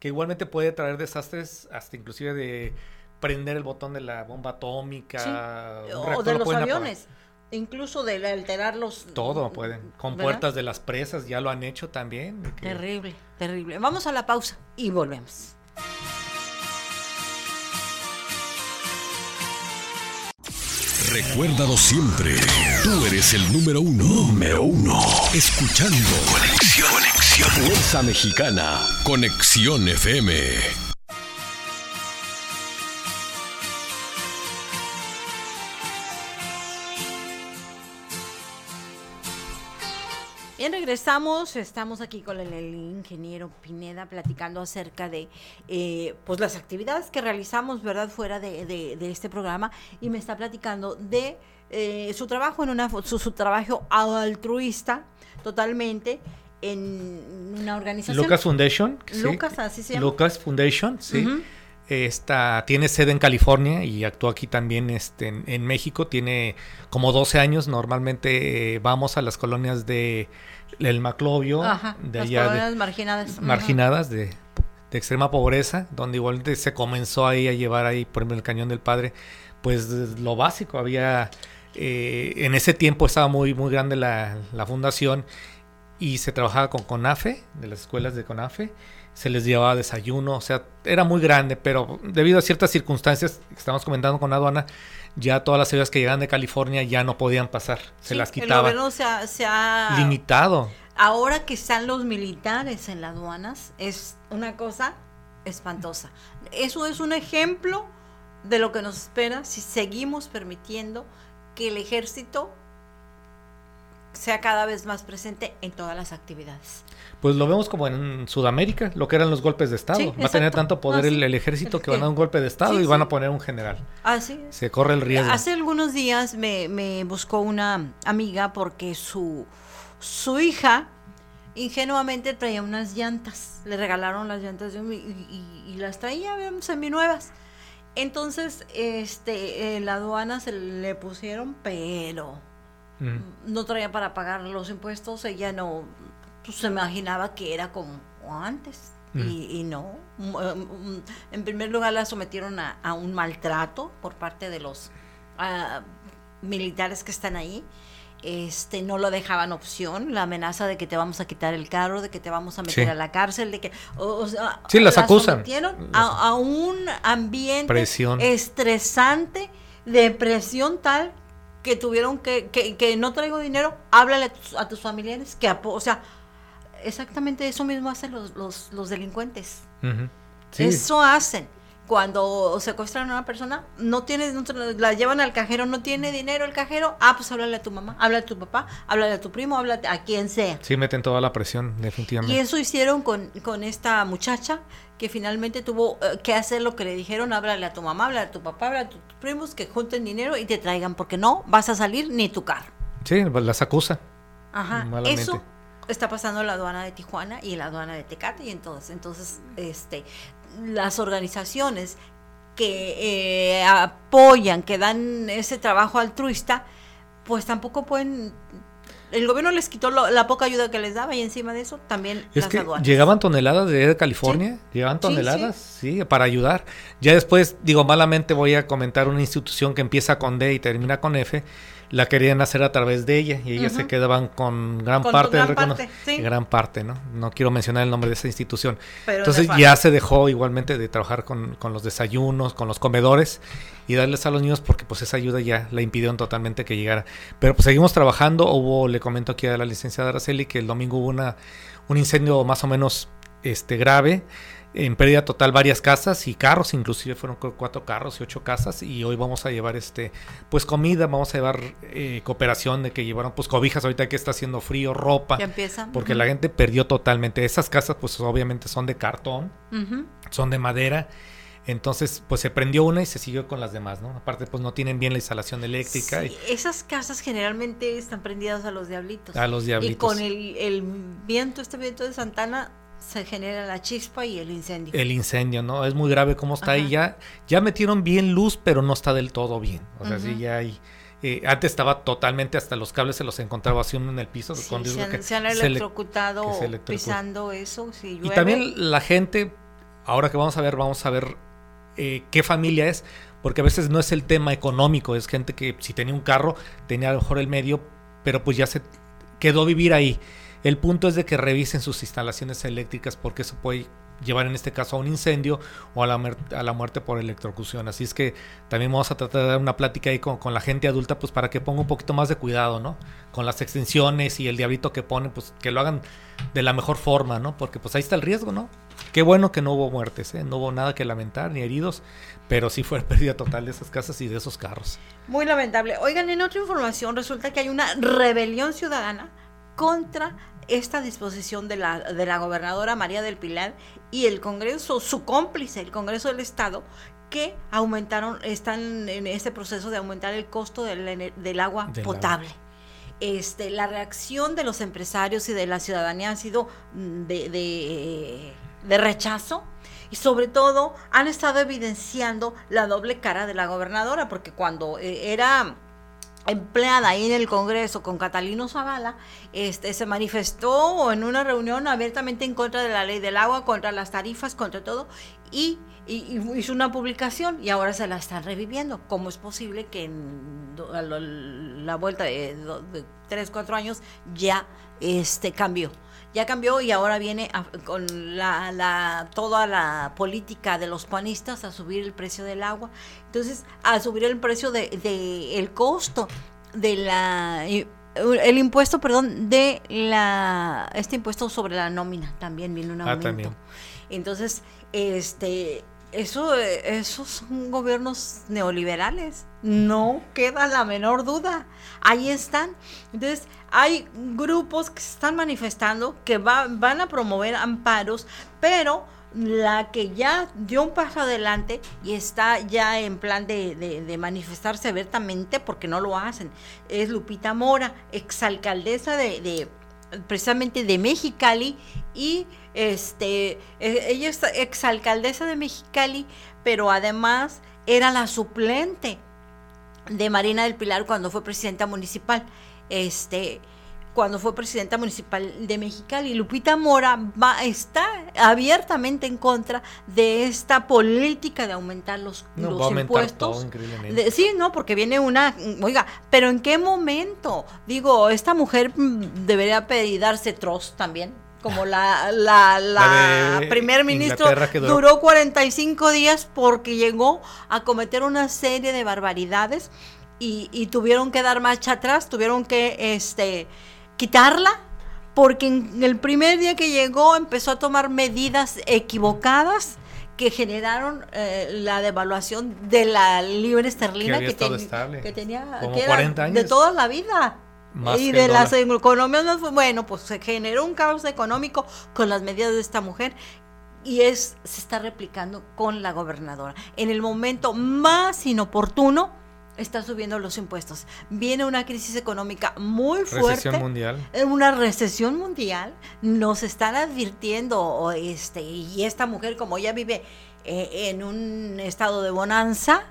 que igualmente puede traer desastres hasta inclusive de prender el botón de la bomba atómica. O de los aviones. Incluso de alterarlos. Todo pueden. Con puertas de las presas ya lo han hecho también. Terrible, terrible. Vamos a la pausa y volvemos. Recuérdalo siempre. Tú eres el número uno. Número uno. Escuchando. Conexión. Conexión. Fuerza Mexicana. Conexión FM. Regresamos, estamos aquí con el, ingeniero Pineda platicando acerca de eh, pues las actividades que realizamos, ¿verdad?, fuera de, este programa y me está platicando de eh, su trabajo en una su, trabajo altruista totalmente en una organización. Lucas Foundation. Lucas, así se llama. Lucas Foundation, sí. Esta, tiene sede en California y actúa aquí también este, en, México. Tiene como 12 años. Normalmente eh, vamos a las colonias de el Maclovio, de las colonias marginadas. Marginadas de, extrema pobreza, donde igualmente se comenzó ahí a llevar ahí, por ejemplo, el Cañón del Padre, pues lo básico. Había, eh, en ese tiempo estaba muy, muy grande la, la fundación y se trabajaba con CONAFE, de las escuelas de CONAFE se les llevaba desayuno, o sea, era muy grande, pero debido a ciertas circunstancias que estamos comentando con aduana, ya todas las ciudades que llegaban de California ya no podían pasar, se las quitaban. El gobierno se ha, limitado. Ahora que están los militares en las aduanas, es una cosa espantosa. Eso es un ejemplo de lo que nos espera si seguimos permitiendo que el ejército sea cada vez más presente en todas las actividades pues lo vemos como en Sudamérica, lo que eran los golpes de Estado. Va a tener tanto poder el, ejército que van a un golpe de Estado y van a poner un general. Así Se corre el riesgo. Hace algunos días me, me buscó una amiga porque su, su hija ingenuamente traía unas llantas. Le regalaron las llantas y, las traía seminuevas. Entonces, este, la aduana se le pusieron, pero no traía para pagar los impuestos. Ella no pues se imaginaba que era como antes. Y, no. Eh, en primer lugar la sometieron a, un maltrato por parte de los ah, militares que están ahí. Este, no lo dejaban opción, la amenaza de que te vamos a quitar el carro, de que te vamos a meter a la cárcel, de que... O, sí, las acusan. A, a, un ambiente estresante, de presión tal que tuvieron que, que, que no traigo dinero, háblale a tus, familiares, que, o sea, exactamente eso mismo hacen los, los, los delincuentes. Eso hacen. Cuando secuestran a una persona, no tiene, la llevan al cajero, no tiene dinero el cajero, ah, pues háblale a tu mamá, háblale a tu papá, háblale a tu primo, háblale a quien sea. Sí, meten toda la presión, definitivamente. Y eso hicieron con, con esta muchacha que finalmente tuvo eh, que hacer lo que le dijeron, háblale a tu mamá, háblale a tu papá, háblale a tus primos, que junten dinero y te traigan, porque no vas a salir ni tu carro. Sí, las acusa. Ajá, eso está pasando la aduana de Tijuana y la aduana de Tecate y entonces, entonces este, las organizaciones que eh, apoyan, que dan ese trabajo altruista, pues tampoco pueden el gobierno les quitó la poca ayuda que les daba y encima de eso también es que llegaban toneladas de California, llegaban toneladas, sí, para ayudar. Ya después, digo, malamente voy a comentar una institución que empieza con D y termina con F, la querían hacer a través de ella y ellas se quedaban con gran parte del reconocimiento. Gran parte, ¿no? No quiero mencionar el nombre de esa institución. Entonces ya se dejó igualmente de trabajar con, con, los desayunos, con los comedores y darles a los niños porque pues esa ayuda ya la impidieron totalmente que llegara. Pero pues seguimos trabajando. Hubo, le comento aquí a la licenciada Araceli que el domingo hubo una, un incendio más o menos este grave en pérdida total varias casas y carros, inclusive fueron cuatro carros y ocho casas y hoy vamos a llevar este pues comida, vamos a llevar eh, cooperación de que llevaron pues cobijas ahorita que está haciendo frío, ropa, porque la gente perdió totalmente esas casas pues obviamente son de cartón, son de madera Entonces, pues se prendió una y se siguió con las demás, ¿no? Aparte, pues no tienen bien la instalación eléctrica. Sí, esas casas generalmente están prendidas a los diablitos. A los diablitos. Y con el, el viento, este viento de Santana, se genera la chispa y el incendio. El incendio, ¿no? Es muy grave cómo está ahí. Ya, ya metieron bien luz, pero no está del todo bien. O sea, sí ya hay... Eh, antes estaba totalmente, hasta los cables se los encontraba así en el piso. Sí, se, han, se, han, electrocutado pisando eso. y también la gente, ahora que vamos a ver, vamos a ver eh, qué familia es, porque a veces no es el tema económico, es gente que si tenía un carro, tenía a lo mejor el medio, pero pues ya se quedó vivir ahí. El punto es de que revisen sus instalaciones eléctricas porque eso puede llevar en este caso a un incendio o a la, a la muerte por electrocución. Así es que también vamos a tratar de dar una plática ahí con, con, la gente adulta pues para que ponga un poquito más de cuidado, ¿no? Con las extensiones y el diablito que ponen, pues que lo hagan de la mejor forma, ¿no? Porque pues ahí está el riesgo, ¿no? Qué bueno que no hubo muertes, ¿eh? no hubo nada que lamentar ni heridos, pero sí fue pérdida total de esas casas y de esos carros. Muy lamentable. Oigan, en otra información resulta que hay una rebelión ciudadana contra esta disposición de la, de la gobernadora María del Pilar y el Congreso, su cómplice, el Congreso del Estado, que aumentaron, están en este proceso de aumentar el costo del, del agua potable. Este, la reacción de los empresarios y de la ciudadanía ha sido de, de, de rechazo y sobre todo han estado evidenciando la doble cara de la gobernadora, porque cuando eh, era empleada ahí en el Congreso con Catalino Zavala, este, se manifestó en una reunión abiertamente en contra de la ley del agua, contra las tarifas, contra todo, y, hizo una publicación y ahora se la están reviviendo. ¿Cómo es posible que en a la vuelta de, de, tres, cuatro años ya este, cambió? Ya cambió y ahora viene con la, la, toda la política de los panistas a subir el precio del agua. Entonces, a subir el precio de, de el costo de la el impuesto, perdón, de la este impuesto sobre la nómina también viene un ah, aumento. Entonces, este eso esos son gobiernos neoliberales, no queda la menor duda. Ahí están. Entonces, hay grupos que se están manifestando que van a promover amparos, pero la que ya dio un paso adelante y está ya en plan de, manifestarse abiertamente porque no lo hacen es Lupita Mora, exalcaldesa de, de precisamente de Mexicali y este e, ella es exalcaldesa de Mexicali, pero además era la suplente de Marina del Pilar cuando fue presidenta municipal este, cuando fue presidenta municipal de Mexicali. Lupita Mora va, está abiertamente en contra de esta política de aumentar los, los impuestos. sí, no, porque viene una, oiga, pero ¿en qué momento? Digo, esta mujer mm, debería pedir darse troz también. Como la, la, la, primer ministro duró. duró 45 días porque llegó a cometer una serie de barbaridades y, tuvieron que dar marcha atrás, tuvieron que este, quitarla, porque en el primer día que llegó empezó a tomar medidas equivocadas que generaron eh, la devaluación de la libre esterlina que, tenía de toda la vida. Y de las economías, bueno, pues se generó un caos económico con las medidas de esta mujer y es se está replicando con la gobernadora. En el momento más inoportuno, está subiendo los impuestos. Viene una crisis económica muy fuerte. Recesión mundial. Eh, una recesión mundial. Nos están advirtiendo, este, y esta mujer, como ya vive eh, en un estado de bonanza,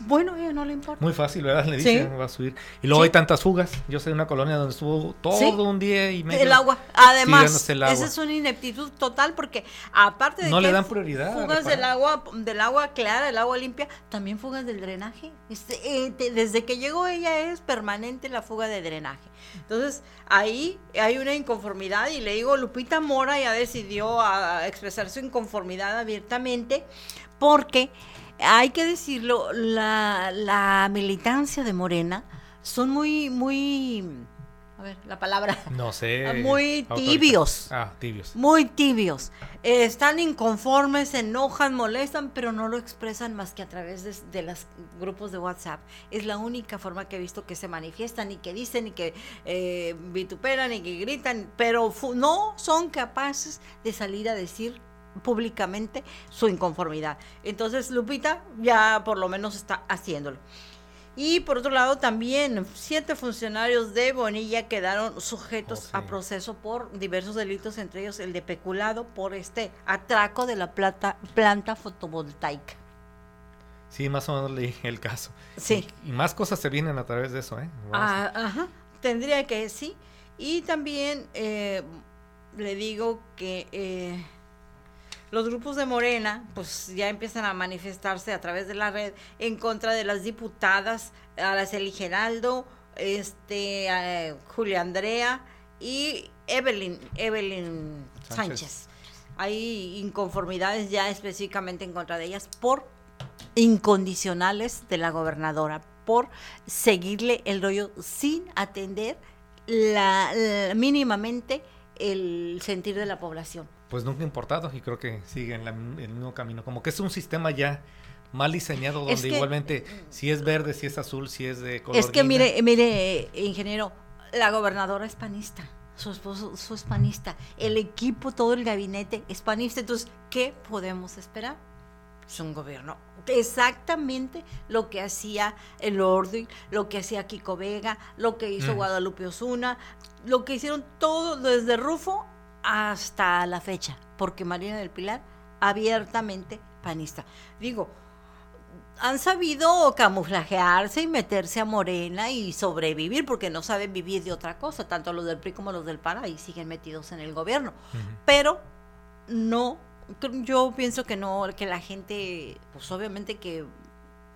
bueno, a ella no le importa. Muy fácil, ¿verdad? Le dicen, va a subir. Y luego hay tantas fugas. Yo sé de una colonia donde estuvo todo un día y medio. El agua. Además, esa es una ineptitud total porque aparte de no le dan prioridad. Fugas del agua, del agua clara, el agua limpia, también fugas del drenaje. Este, eh, desde que llegó ella es permanente la fuga de drenaje. Entonces, ahí hay una inconformidad y le digo, Lupita Mora ya decidió a expresar su inconformidad abiertamente porque hay que decirlo, la, la militancia de Morena son muy, muy, a ver, la palabra. No sé. Muy tibios. Ah, tibios. Muy tibios. están inconformes, se enojan, molestan, pero no lo expresan más que a través de, los grupos de WhatsApp. Es la única forma que he visto que se manifiestan y que dicen y que eh, vituperan y que gritan, pero no son capaces de salir a decir públicamente su inconformidad. Entonces Lupita ya por lo menos está haciéndolo. Y por otro lado, también siete funcionarios de Bonilla quedaron sujetos oh, a proceso por diversos delitos, entre ellos el de peculado por este atraco de la plata, planta fotovoltaica. Sí, más o menos leí el caso. Sí. Y, más cosas se vienen a través de eso, ¿eh? Ah, ajá, tendría que sí. Y también eh, le digo que eh, los grupos de Morena, pues ya empiezan a manifestarse a través de la red en contra de las diputadas Araceli Geraldo, este, eh, Julia Andrea y Evelyn, Evelyn Sánchez. Hay inconformidades ya específicamente en contra de ellas por incondicionales de la gobernadora, por seguirle el rollo sin atender la mínimamente el sentir de la población pues nunca importado y creo que sigue en, el mismo camino. Como que es un sistema ya mal diseñado donde igualmente si es verde, si es azul, si es de color. Es que mire, mire, ingeniero, la gobernadora es panista, su esposo su es panista, el equipo, todo el gabinete es panista. Entonces, ¿qué podemos esperar? Es un gobierno exactamente lo que hacía el Ordi, lo que hacía Kiko Vega, lo que hizo Guadalupe Osuna, lo que hicieron todo desde Rufo hasta la fecha, porque Marina del Pilar abiertamente panista. Digo, han sabido camuflajearse y meterse a Morena y sobrevivir porque no saben vivir de otra cosa, tanto los del PRI como los del PAN y siguen metidos en el gobierno. Pero no, yo pienso que no, que la gente, pues obviamente que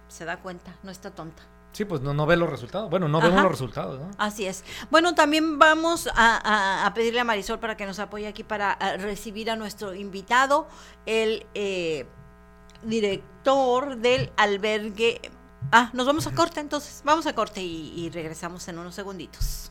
se da cuenta, no está tonta. Sí, pues no, no ve los resultados. Bueno, no vemos los resultados. ¿no? Así es. Bueno, también vamos a, pedirle a Marisol para que nos apoye aquí para recibir a nuestro invitado, el eh, director del albergue. Ah, nos vamos a corte entonces. Vamos a corte y regresamos en unos segunditos.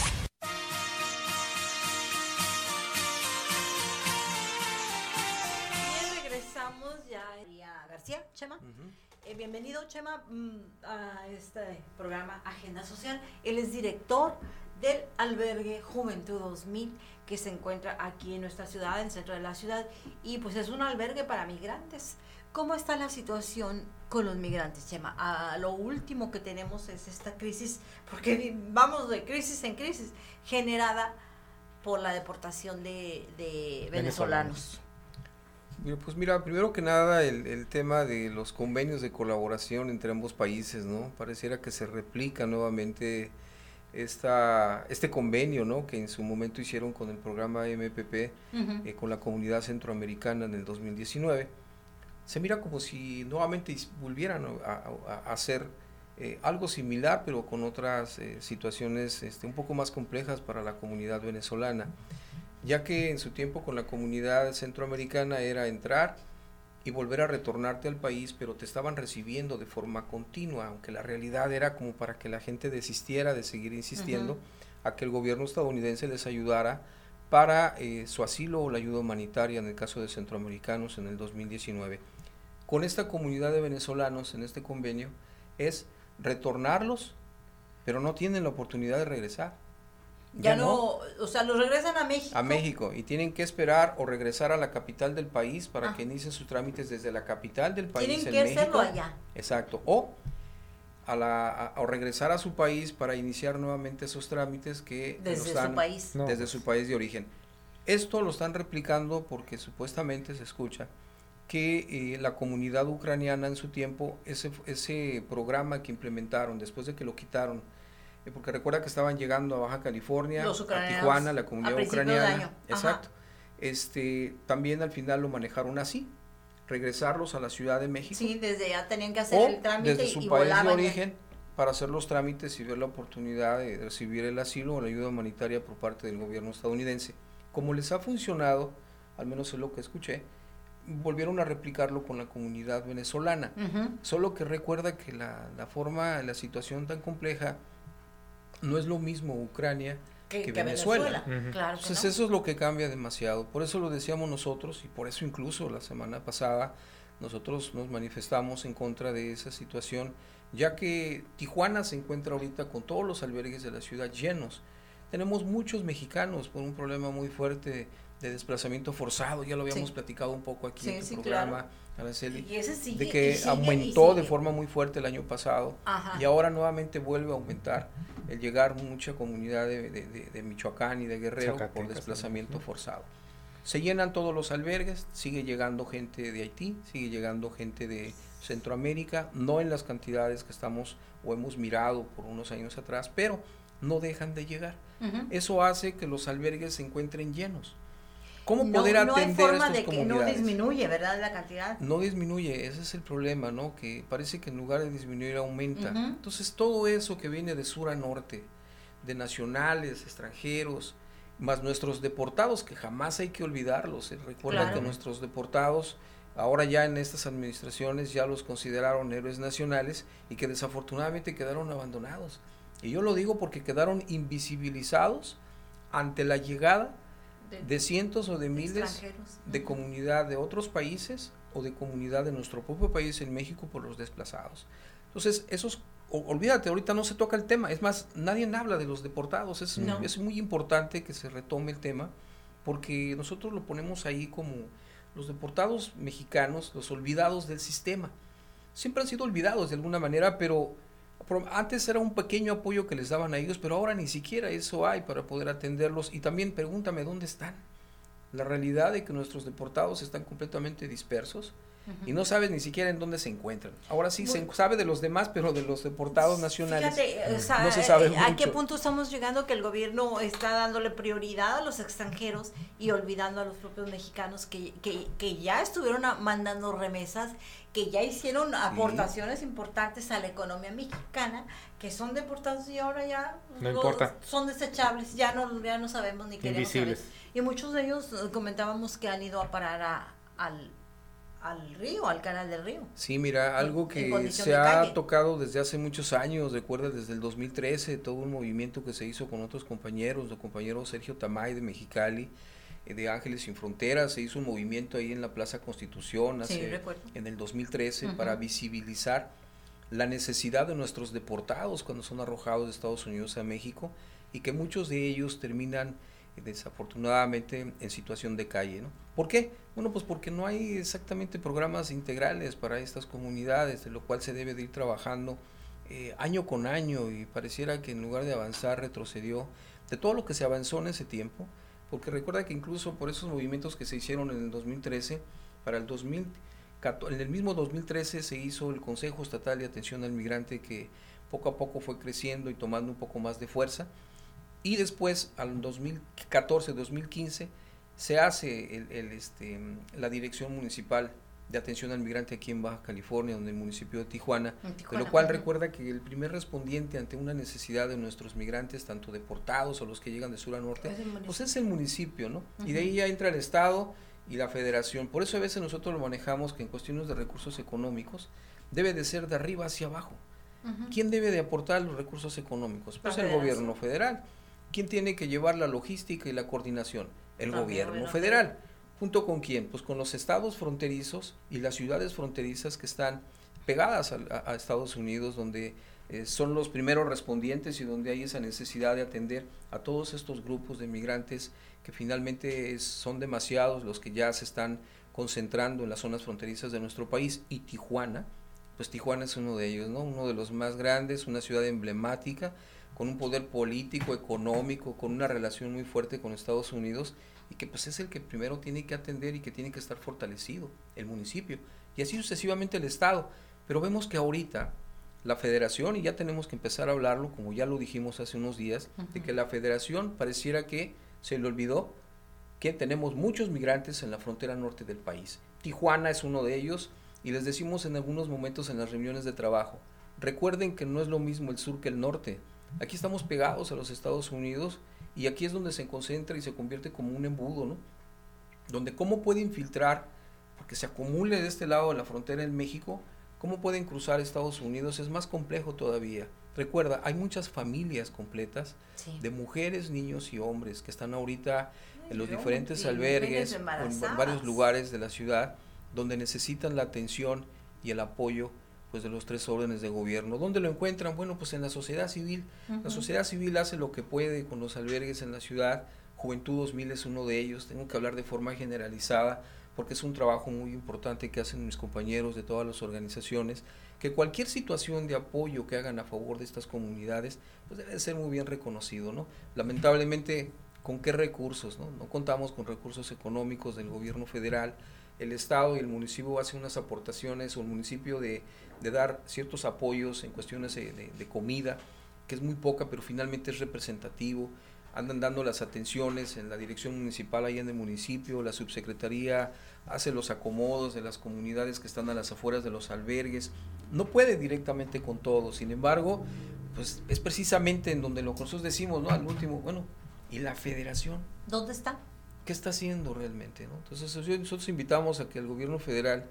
Bienvenido, Chema, mm, a este programa Agenda Social. Él es director del albergue Juventud 2000 que se encuentra aquí en nuestra ciudad, en el centro de la ciudad, y pues es un albergue para migrantes. ¿Cómo está la situación con los migrantes, Chema? A lo último que tenemos es esta crisis, porque vamos de crisis en crisis, generada por la deportación de, venezolanos. Pues mira, primero que nada el, tema de los convenios de colaboración entre ambos países, ¿no? Pareciera que se replica nuevamente esta, este convenio, ¿no? Que en su momento hicieron con el programa MPP, eh, con la comunidad centroamericana en el 2019. Se mira como si nuevamente volvieran a, hacer eh, algo similar, pero con otras eh, situaciones este, un poco más complejas para la comunidad venezolana ya que en su tiempo con la comunidad centroamericana era entrar y volver a retornarte al país, pero te estaban recibiendo de forma continua, aunque la realidad era como para que la gente desistiera de seguir insistiendo a que el gobierno estadounidense les ayudara para eh, su asilo o la ayuda humanitaria en el caso de centroamericanos en el 2019. Con esta comunidad de venezolanos en este convenio es retornarlos, pero no tienen la oportunidad de regresar ya, no, o sea, los regresan a México. A México y tienen que esperar o regresar a la capital del país para ah. que inicien sus trámites desde la capital del país tienen que hacerlo allá. Exacto. O a la o regresar a su país para iniciar nuevamente esos trámites que desde su país desde pues. su país de origen. Esto lo están replicando porque supuestamente se escucha que eh, la comunidad ucraniana en su tiempo ese ese programa que implementaron después de que lo quitaron porque recuerda que estaban llegando a Baja California, a Tijuana, la comunidad ucraniana. Exacto. Este, también al final lo manejaron así, regresarlos a la Ciudad de México. Sí, desde ya tenían que hacer el trámite desde su país de origen para hacer los trámites y ver la oportunidad de recibir el asilo o la ayuda humanitaria por parte del gobierno estadounidense. Como les ha funcionado, al menos es lo que escuché, volvieron a replicarlo con la comunidad venezolana. Solo que recuerda que la, la, forma, la situación tan compleja no es lo mismo Ucrania que, Venezuela. Entonces eso es lo que cambia demasiado. Por eso lo decíamos nosotros y por eso incluso la semana pasada nosotros nos manifestamos en contra de esa situación, ya que Tijuana se encuentra ahorita con todos los albergues de la ciudad llenos. Tenemos muchos mexicanos por un problema muy fuerte de desplazamiento forzado, ya lo habíamos platicado un poco aquí en el programa, de que aumentó de forma muy fuerte el año pasado y ahora nuevamente vuelve a aumentar el llegar mucha comunidad de, Michoacán y de Guerrero por desplazamiento forzado. Se llenan todos los albergues, sigue llegando gente de Haití, sigue llegando gente de Centroamérica, no en las cantidades que estamos o hemos mirado por unos años atrás, pero no dejan de llegar. Eso hace que los albergues se encuentren llenos. ¿Cómo poder atender no hay forma de que no disminuye, ¿verdad? La cantidad. No disminuye, ese es el problema, ¿no? Que parece que en lugar de disminuir aumenta. Entonces todo eso que viene de sur a norte, de nacionales, extranjeros, más nuestros deportados, que jamás hay que olvidarlos. ¿eh? Recuerda que nuestros deportados, ahora ya en estas administraciones ya los consideraron héroes nacionales y que desafortunadamente quedaron abandonados. Y yo lo digo porque quedaron invisibilizados ante la llegada de, cientos o de miles de comunidad de otros países o de comunidad de nuestro propio país en México por los desplazados. Entonces, esos, olvídate, ahorita no se toca el tema, es más, nadie habla de los deportados, es, es muy importante que se retome el tema, porque nosotros lo ponemos ahí como los deportados mexicanos, los olvidados del sistema. Siempre han sido olvidados de alguna manera, pero antes era un pequeño apoyo que les daban a ellos, pero ahora ni siquiera eso hay para poder atenderlos. Y también pregúntame dónde están. La realidad de que nuestros deportados están completamente dispersos y no sabes ni siquiera en dónde se encuentran. Ahora sí se sabe de los demás, pero de los deportados nacionales no se sabe ¿A qué punto estamos llegando que el gobierno está dándole prioridad a los extranjeros y olvidando a los propios mexicanos que, que, que ya estuvieron mandando remesas, que ya hicieron aportaciones importantes a la economía mexicana, que son deportados y ahora ya son desechables, ya no, ya no sabemos ni queremos saber. Y muchos de ellos eh, comentábamos que han ido a parar a, al al río, al canal del río. Sí, mira, algo que se ha tocado desde hace muchos años, recuerda desde el 2013, todo un movimiento que se hizo con otros compañeros, el compañero Sergio Tamay de Mexicali, de Ángeles Sin Fronteras, se hizo un movimiento ahí en la Plaza Constitución hace, en el 2013 para visibilizar la necesidad de nuestros deportados cuando son arrojados de Estados Unidos a México y que muchos de ellos terminan desafortunadamente en situación de calle. ¿no? ¿Por qué? Bueno, pues porque no hay exactamente programas integrales para estas comunidades, de lo cual se debe de ir trabajando eh, año con año y pareciera que en lugar de avanzar retrocedió de todo lo que se avanzó en ese tiempo, porque recuerda que incluso por esos movimientos que se hicieron en el 2013, para el 2014, en el mismo 2013 se hizo el Consejo Estatal de Atención al Migrante que poco a poco fue creciendo y tomando un poco más de fuerza. Y después, al 2014-2015, se hace el, este, la Dirección Municipal de Atención al Migrante aquí en Baja California, donde el municipio de Tijuana, de lo cual recuerda que el primer respondiente ante una necesidad de nuestros migrantes, tanto deportados o los que llegan de sur a norte, pues es el municipio, ¿no? Y de ahí ya entra el Estado y la federación. Por eso a veces nosotros lo manejamos que en cuestiones de recursos económicos debe de ser de arriba hacia abajo. ¿Quién debe de aportar los recursos económicos? Pues el gobierno federal. ¿Quién tiene que llevar la logística y la coordinación? El gobierno federal. ¿Junto con quién? Pues con los estados fronterizos y las ciudades fronterizas que están pegadas a, Estados Unidos, donde eh, son los primeros respondientes y donde hay esa necesidad de atender a todos estos grupos de migrantes que finalmente son demasiados los que ya se están concentrando en las zonas fronterizas de nuestro país y Tijuana, pues Tijuana es uno de ellos, ¿no? Uno de los más grandes, una ciudad emblemática con un poder político, económico, con una relación muy fuerte con Estados Unidos y que pues es el que primero tiene que atender y que tiene que estar fortalecido, el municipio, y así sucesivamente el Estado. Pero vemos que ahorita la federación, y ya tenemos que empezar a hablarlo, como ya lo dijimos hace unos días, de que la federación pareciera que se le olvidó que tenemos muchos migrantes en la frontera norte del país. Tijuana es uno de ellos, y les decimos en algunos momentos en las reuniones de trabajo, recuerden que no es lo mismo el sur que el norte, Aquí estamos pegados a los Estados Unidos y aquí es donde se concentra y se convierte como un embudo, ¿no? Donde cómo puede infiltrar porque se acumule de este lado de la frontera en México, ¿cómo pueden cruzar Estados Unidos? Es más complejo todavía. Recuerda, hay muchas familias completas de mujeres, niños y hombres que están ahorita en los diferentes albergues en varios lugares de la ciudad donde necesitan la atención y el apoyo pues de los tres órdenes de gobierno. ¿Dónde lo encuentran? Bueno, pues en la sociedad civil. La sociedad civil hace lo que puede con los albergues en la ciudad. Juventud 2000 es uno de ellos. Tengo que hablar de forma generalizada porque es un trabajo muy importante que hacen mis compañeros de todas las organizaciones, que cualquier situación de apoyo que hagan a favor de estas comunidades, pues debe ser muy bien reconocido, ¿no? Lamentablemente, ¿con qué recursos? No, no contamos con recursos económicos del gobierno federal, el Estado y el municipio hacen unas aportaciones, o el municipio de, dar ciertos apoyos en cuestiones de, de, comida, que es muy poca, pero finalmente es representativo. Andan dando las atenciones en la dirección municipal ahí en el municipio, la subsecretaría hace los acomodos de las comunidades que están a las afueras de los albergues. No puede directamente con todo, sin embargo, pues es precisamente en donde nosotros decimos, ¿no? Al último, bueno, ¿y la federación? ¿Dónde está? ¿Qué está haciendo realmente? ¿no? Entonces nosotros invitamos a que el gobierno federal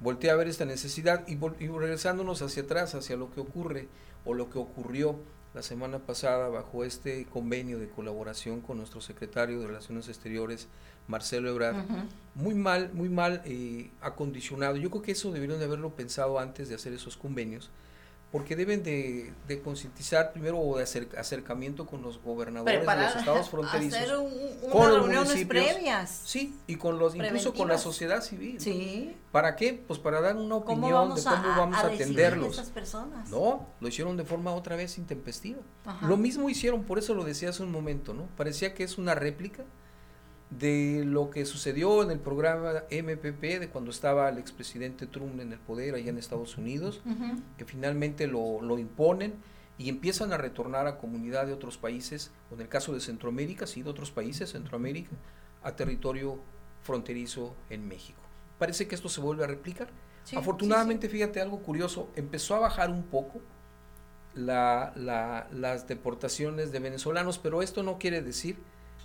voltee a ver esta necesidad y, y, regresándonos hacia atrás, hacia lo que ocurre o lo que ocurrió la semana pasada bajo este convenio de colaboración con nuestro secretario de Relaciones Exteriores, Marcelo Ebrard, muy mal, muy mal eh, acondicionado. Yo creo que eso debieron de haberlo pensado antes de hacer esos convenios, porque deben de, de concientizar primero o de acercamiento con los gobernadores de los estados fronterizos hacer con los reuniones previas. Sí y con los incluso con la sociedad civil. Sí. Para qué pues para dar una opinión de cómo vamos a, atenderlos. esas personas? no lo hicieron de forma otra vez intempestiva. Lo mismo hicieron por eso lo decía hace un momento no parecía que es una réplica de lo que sucedió en el programa MPP de cuando estaba el expresidente Trump en el poder allá en Estados Unidos, que finalmente lo, lo, imponen y empiezan a retornar a comunidad de otros países, o en el caso de Centroamérica, sí, de otros países, Centroamérica, a territorio fronterizo en México. Parece que esto se vuelve a replicar. Afortunadamente, fíjate algo curioso, empezó a bajar un poco la, la, las deportaciones de venezolanos, pero esto no quiere decir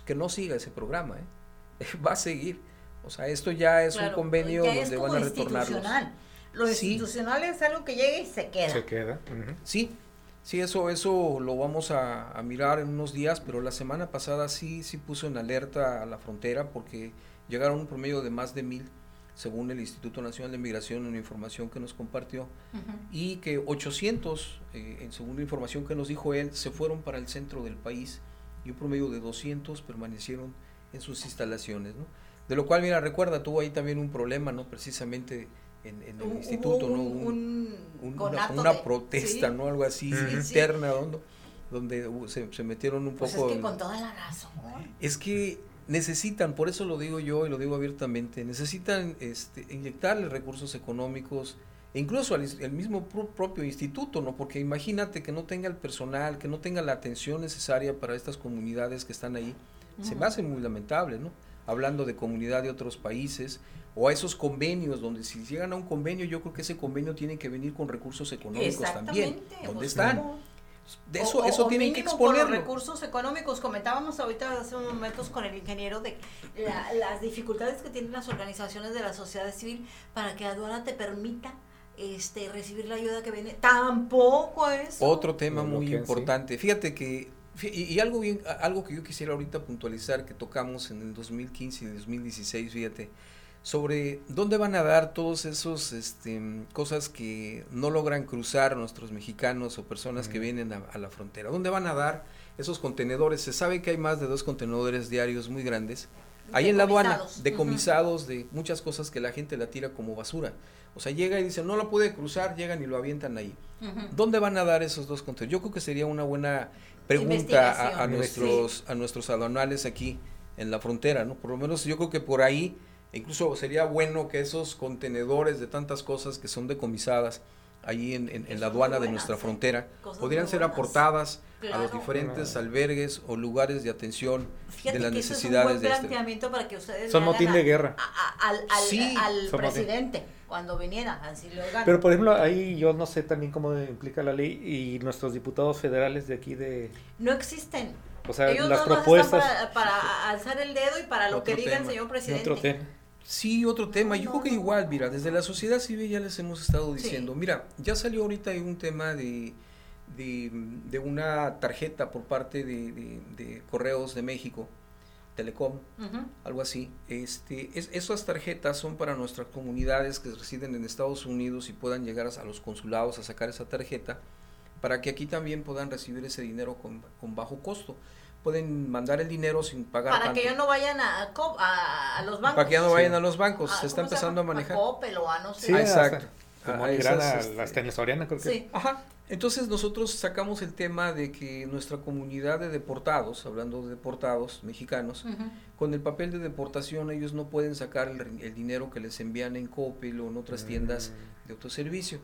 que no siga ese programa, ¿eh? va a seguir. O sea, esto ya es un convenio donde van a retornarlos. Lo institucional es algo que llega y se queda. Se queda. Sí, sí, eso, eso lo vamos a, mirar en unos días, pero la semana pasada sí, sí puso en alerta a la frontera porque llegaron un promedio de más de mil, según el Instituto Nacional de Migración, una información que nos compartió, y que 800, eh, en según la información que nos dijo él, se fueron para el centro del país y un promedio de 200 permanecieron en sus instalaciones, ¿no? De lo cual, mira, recuerda, tuvo ahí también un problema, ¿no? Precisamente en, el instituto, ¿no? una, protesta, ¿no? Algo así interna, donde, se, metieron un pues poco... Es que con toda la razón. Es que necesitan, por eso lo digo yo y lo digo abiertamente, necesitan este, inyectarle recursos económicos, e incluso al el mismo propio instituto, ¿no? Porque imagínate que no tenga el personal, que no tenga la atención necesaria para estas comunidades que están ahí. Se me hace muy lamentable, ¿no? Hablando de comunidad de otros países o a esos convenios donde si llegan a un convenio, yo creo que ese convenio tiene que venir con recursos económicos también. ¿Dónde pues, están? De eso, eso tienen que exponerlo. Por recursos económicos. Comentábamos ahorita hace unos momentos con el ingeniero de las dificultades que tienen las organizaciones de la sociedad civil para que la aduana te permita este, recibir la ayuda que viene. Tampoco es. Otro tema muy importante. Fíjate que, y, algo, bien, algo que yo quisiera ahorita puntualizar, que tocamos en el 2015 y 2016, fíjate, sobre dónde van a dar todos esos este, cosas que no logran cruzar nuestros mexicanos o personas que vienen a, la frontera. ¿Dónde van a dar esos contenedores? Se sabe que hay más de dos contenedores diarios muy grandes. Ahí en la aduana, decomisados de muchas cosas que la gente la tira como basura. O sea, llega y dice, no lo puede cruzar, llegan y lo avientan ahí. ¿Dónde van a dar esos dos contenedores? Yo creo que sería una buena pregunta a, nuestros, a nuestros aduanales aquí en la frontera, ¿no? Por lo menos yo creo que por ahí, incluso sería bueno que esos contenedores de tantas cosas que son decomisadas ahí en, en, la aduana de nuestra frontera, podrían ser aportadas a los diferentes albergues o lugares de atención de las necesidades de este. para que ustedes son motín de guerra. al, al, presidente cuando viniera así lo pero por ejemplo ahí yo no sé también cómo implica la ley y nuestros diputados federales de aquí de no existen. O sea las propuestas. para, alzar el dedo y para lo que diga el señor presidente Sí, otro tema. Yo creo que igual, mira, desde la sociedad civil ya les hemos estado diciendo, mira, ya salió ahorita un tema de, de, una tarjeta por parte de, Correos de México, Telecom, algo así. Este, es, esas tarjetas son para nuestras comunidades que residen en Estados Unidos y puedan llegar a los consulados a sacar esa tarjeta, para que aquí también puedan recibir ese dinero con, con bajo costo pueden mandar el dinero sin pagar. Para que ya no vayan a, a, los bancos. Para que ya no vayan a los bancos. se está empezando a manejar. A o a no sé. Sí, exacto. Como a esas, este, las tenesorianas, creo que. Sí. Ajá. Entonces nosotros sacamos el tema de que nuestra comunidad de deportados, hablando de deportados mexicanos, con el papel de deportación ellos no pueden sacar el, dinero que les envían en Coppel o en otras tiendas mm. de autoservicio.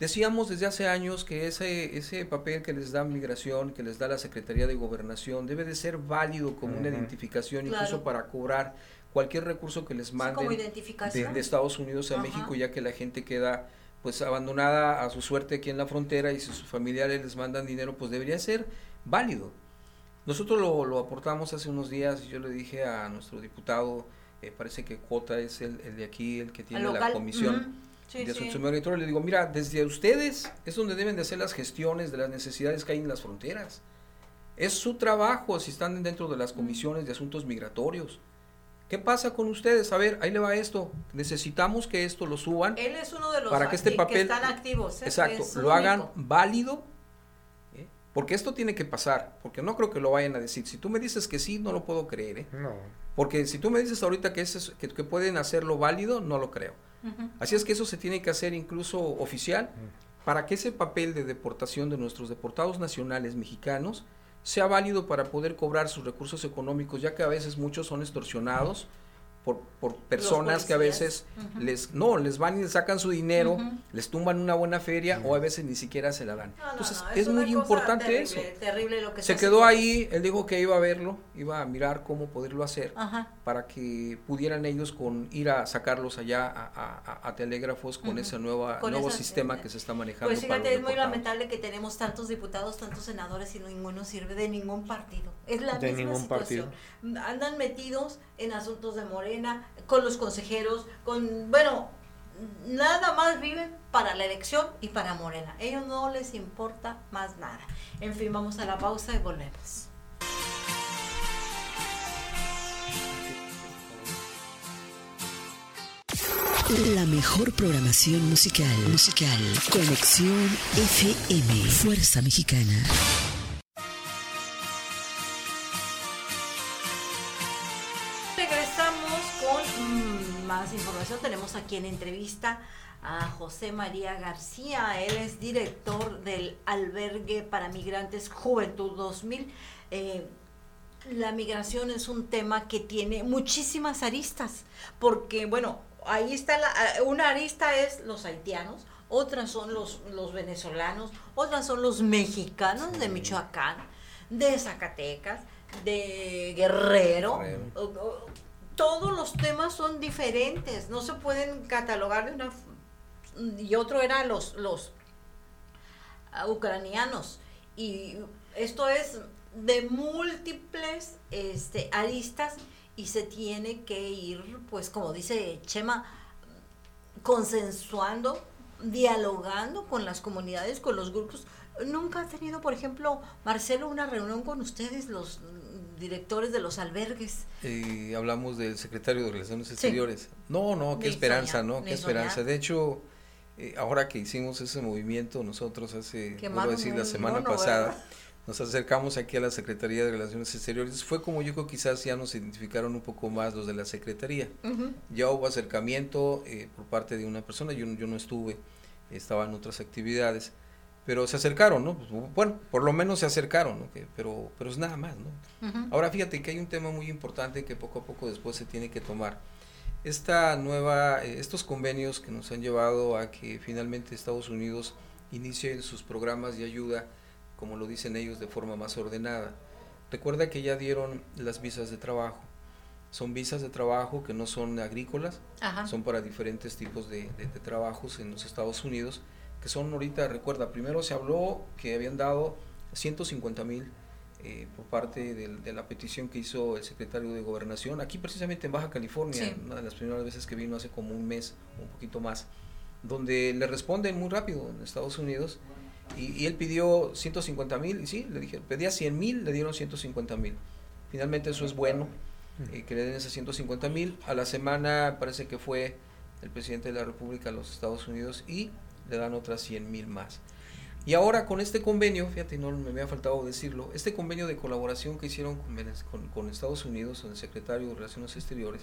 Decíamos desde hace años que ese, ese papel que les da migración, que les da la Secretaría de Gobernación, debe de ser válido como una identificación, incluso para cobrar cualquier recurso que les manden de, Estados Unidos a México, ya que la gente queda pues abandonada a su suerte aquí en la frontera y si sus familiares les mandan dinero, pues debería ser válido. Nosotros lo, lo aportamos hace unos días y yo le dije a nuestro diputado, eh, parece que Cuota es el, el, de aquí, el que tiene la comisión de su le digo, mira, desde ustedes es donde deben de hacer las gestiones de las necesidades que hay en las fronteras. Es su trabajo si están dentro de las comisiones de asuntos migratorios. ¿Qué pasa con ustedes? A ver, ahí le va esto. Necesitamos que esto lo suban. Él es uno de los para que este papel, están activos. ¿eh? Exacto, lo hagan válido. ¿eh? Porque esto tiene que pasar. Porque no creo que lo vayan a decir. Si tú me dices que sí, no lo puedo creer. ¿eh? No. Porque si tú me dices ahorita que, es, que, que pueden hacerlo válido, no lo creo. Así es que eso se tiene que hacer incluso oficial para que ese papel de deportación de nuestros deportados nacionales mexicanos sea válido para poder cobrar sus recursos económicos, ya que a veces muchos son extorsionados por, personas que a veces les no les van y les sacan su dinero, les tumban una buena feria o a veces ni siquiera se la dan. Entonces es, muy importante eso. se quedó ahí, él dijo que iba a verlo, iba a mirar cómo poderlo hacer para que pudieran ellos con ir a sacarlos allá a, telégrafos con ese nueva, nuevo sistema que se está manejando. Pues fíjate, es muy lamentable que tenemos tantos diputados, tantos senadores y ninguno sirve de ningún partido. Es la misma situación. Andan metidos en asuntos de Morena con los consejeros, con, bueno, nada más viven para la elección y para Morena. ellos no les importa más nada. En fin, vamos a la pausa y volvemos. La mejor programación musical. Musical. Conexión FM. Fuerza Mexicana. Información tenemos aquí en entrevista a José María García. Él es director del albergue para migrantes Juventud 2000. Eh, la migración es un tema que tiene muchísimas aristas, porque bueno, ahí está la, eh, una arista es los haitianos, otras son los, los venezolanos, otras son los mexicanos de Michoacán, de Zacatecas, de Guerrero todos los temas son diferentes, no se pueden catalogar de una y otro era los los ah, ucranianos y esto es de múltiples este, aristas y se tiene que ir pues como dice Chema consensuando dialogando con las comunidades con los grupos. Nunca ha tenido por ejemplo Marcelo una reunión con ustedes los directores de los albergues. Y hablamos del secretario de Relaciones Exteriores. No, no, qué esperanza, ¿no? Qué esperanza. De hecho, eh, ahora que hicimos ese movimiento, nosotros hace, puedo decir, la semana pasada, nos acercamos aquí a la Secretaría de Relaciones Exteriores. Fue como yo creo quizás ya nos identificaron un poco más los de la Secretaría. Ya hubo acercamiento eh, por parte de una persona, yo, yo no estuve, estaba en otras actividades pero se acercaron, ¿no? Pues, bueno, por lo menos se acercaron, ¿no? pero, pero es nada más, ¿no? Ahora fíjate que hay un tema muy importante que poco a poco después se tiene que tomar. Esta nueva, eh, estos convenios que nos han llevado a que finalmente Estados Unidos inicie sus programas de ayuda, como lo dicen ellos, de forma más ordenada. Recuerda que ya dieron las visas de trabajo. Son visas de trabajo que no son agrícolas, son para diferentes tipos de, de trabajos en los Estados Unidos que son ahorita, recuerda, primero se habló que habían dado 150 mil eh, por parte de, la petición que hizo el secretario de Gobernación, aquí precisamente en Baja California, una de las primeras veces que vino hace como un mes, un poquito más, donde le responden muy rápido en Estados Unidos y, él pidió 150 mil y sí, le dije, pedía 100 mil, le dieron 150 mil. Finalmente eso es bueno, eh, que le den esos 150 mil. A la semana parece que fue el presidente de la República de los Estados Unidos y le dan otras 100 mil más. Y ahora con este convenio, fíjate, no me había faltado decirlo, este convenio de colaboración que hicieron con, con, Estados Unidos, con el secretario de Relaciones Exteriores,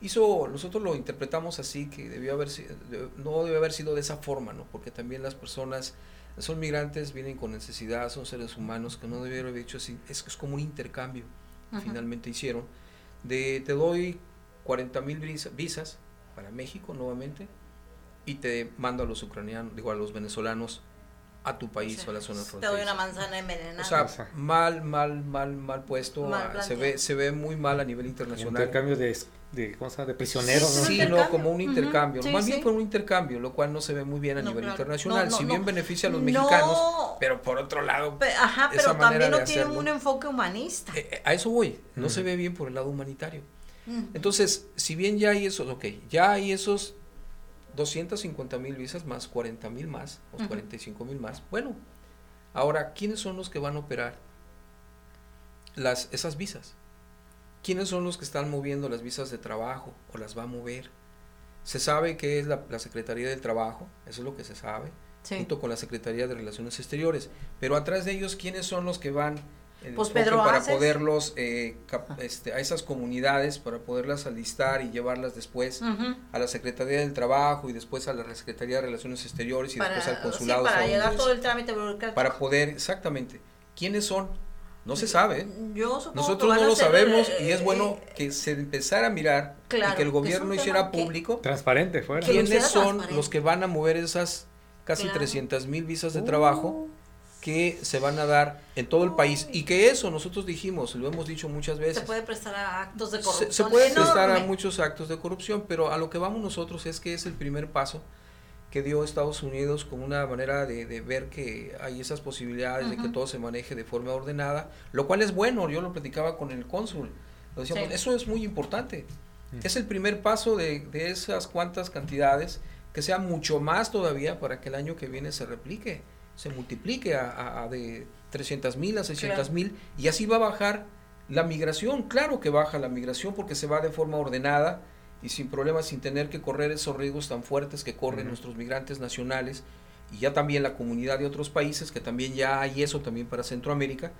hizo, nosotros lo interpretamos así, que debió haber, no debe haber sido de esa forma, ¿no? porque también las personas son migrantes, vienen con necesidad, son seres humanos, que no debieron haber hecho así, es, es como un intercambio, finalmente hicieron, de te doy 40 mil visas para México nuevamente y te mando a los ucranianos, digo a los venezolanos a tu país o a la zona fronteriza. Te doy una manzana envenenada. O sea, mal, mal, mal, mal puesto. se ve, se ve muy mal a nivel internacional. Un intercambio de, de, ¿cómo de prisioneros. Sí, ¿no? como un intercambio. más bien fue un intercambio, lo cual no se ve muy bien a nivel internacional. si bien beneficia a los mexicanos, pero por otro lado. ajá, pero también no tiene un enfoque humanista. Eh, eh, a eso voy. No se ve bien por el lado humanitario. Entonces, si bien ya hay esos, ok, ya hay esos 250 mil visas más 40 mil más, o 45 mil más. Bueno, ahora, ¿quiénes son los que van a operar las, esas visas? ¿Quiénes son los que están moviendo las visas de trabajo o las va a mover? Se sabe que es la, Secretaría del Trabajo, eso es lo que se sabe, junto con la Secretaría de Relaciones Exteriores. Pero atrás de ellos, ¿quiénes son los que van pues Pedro para poderlos eh, este, a esas comunidades para poderlas alistar y llevarlas después a la Secretaría del Trabajo y después a la Secretaría de Relaciones Exteriores y después al consulado para llegar todo el trámite para poder exactamente. Quiénes son no se sabe Yo nosotros no lo sabemos y es bueno eh, que se empezara a mirar y que el gobierno hiciera público transparente fuera. Quiénes son los que van a mover esas casi 300 mil visas de trabajo que se van a dar en todo el país y que eso nosotros dijimos, lo hemos dicho muchas veces. Se puede prestar a actos de corrupción. Se, puede prestar a muchos actos de corrupción, pero a lo que vamos nosotros es que es el primer paso que dio Estados Unidos como una manera de, ver que hay esas posibilidades de que todo se maneje de forma ordenada, lo cual es bueno, yo lo platicaba con el cónsul, lo decíamos, eso es muy importante, es el primer paso de, de esas cuantas cantidades, que sea mucho más todavía para que el año que viene se replique se multiplique a, de 300 mil a 600 mil y así va a bajar la migración. Claro que baja la migración porque se va de forma ordenada y sin problemas, sin tener que correr esos riesgos tan fuertes que corren nuestros migrantes nacionales y ya también la comunidad de otros países, que también ya hay eso también para Centroamérica,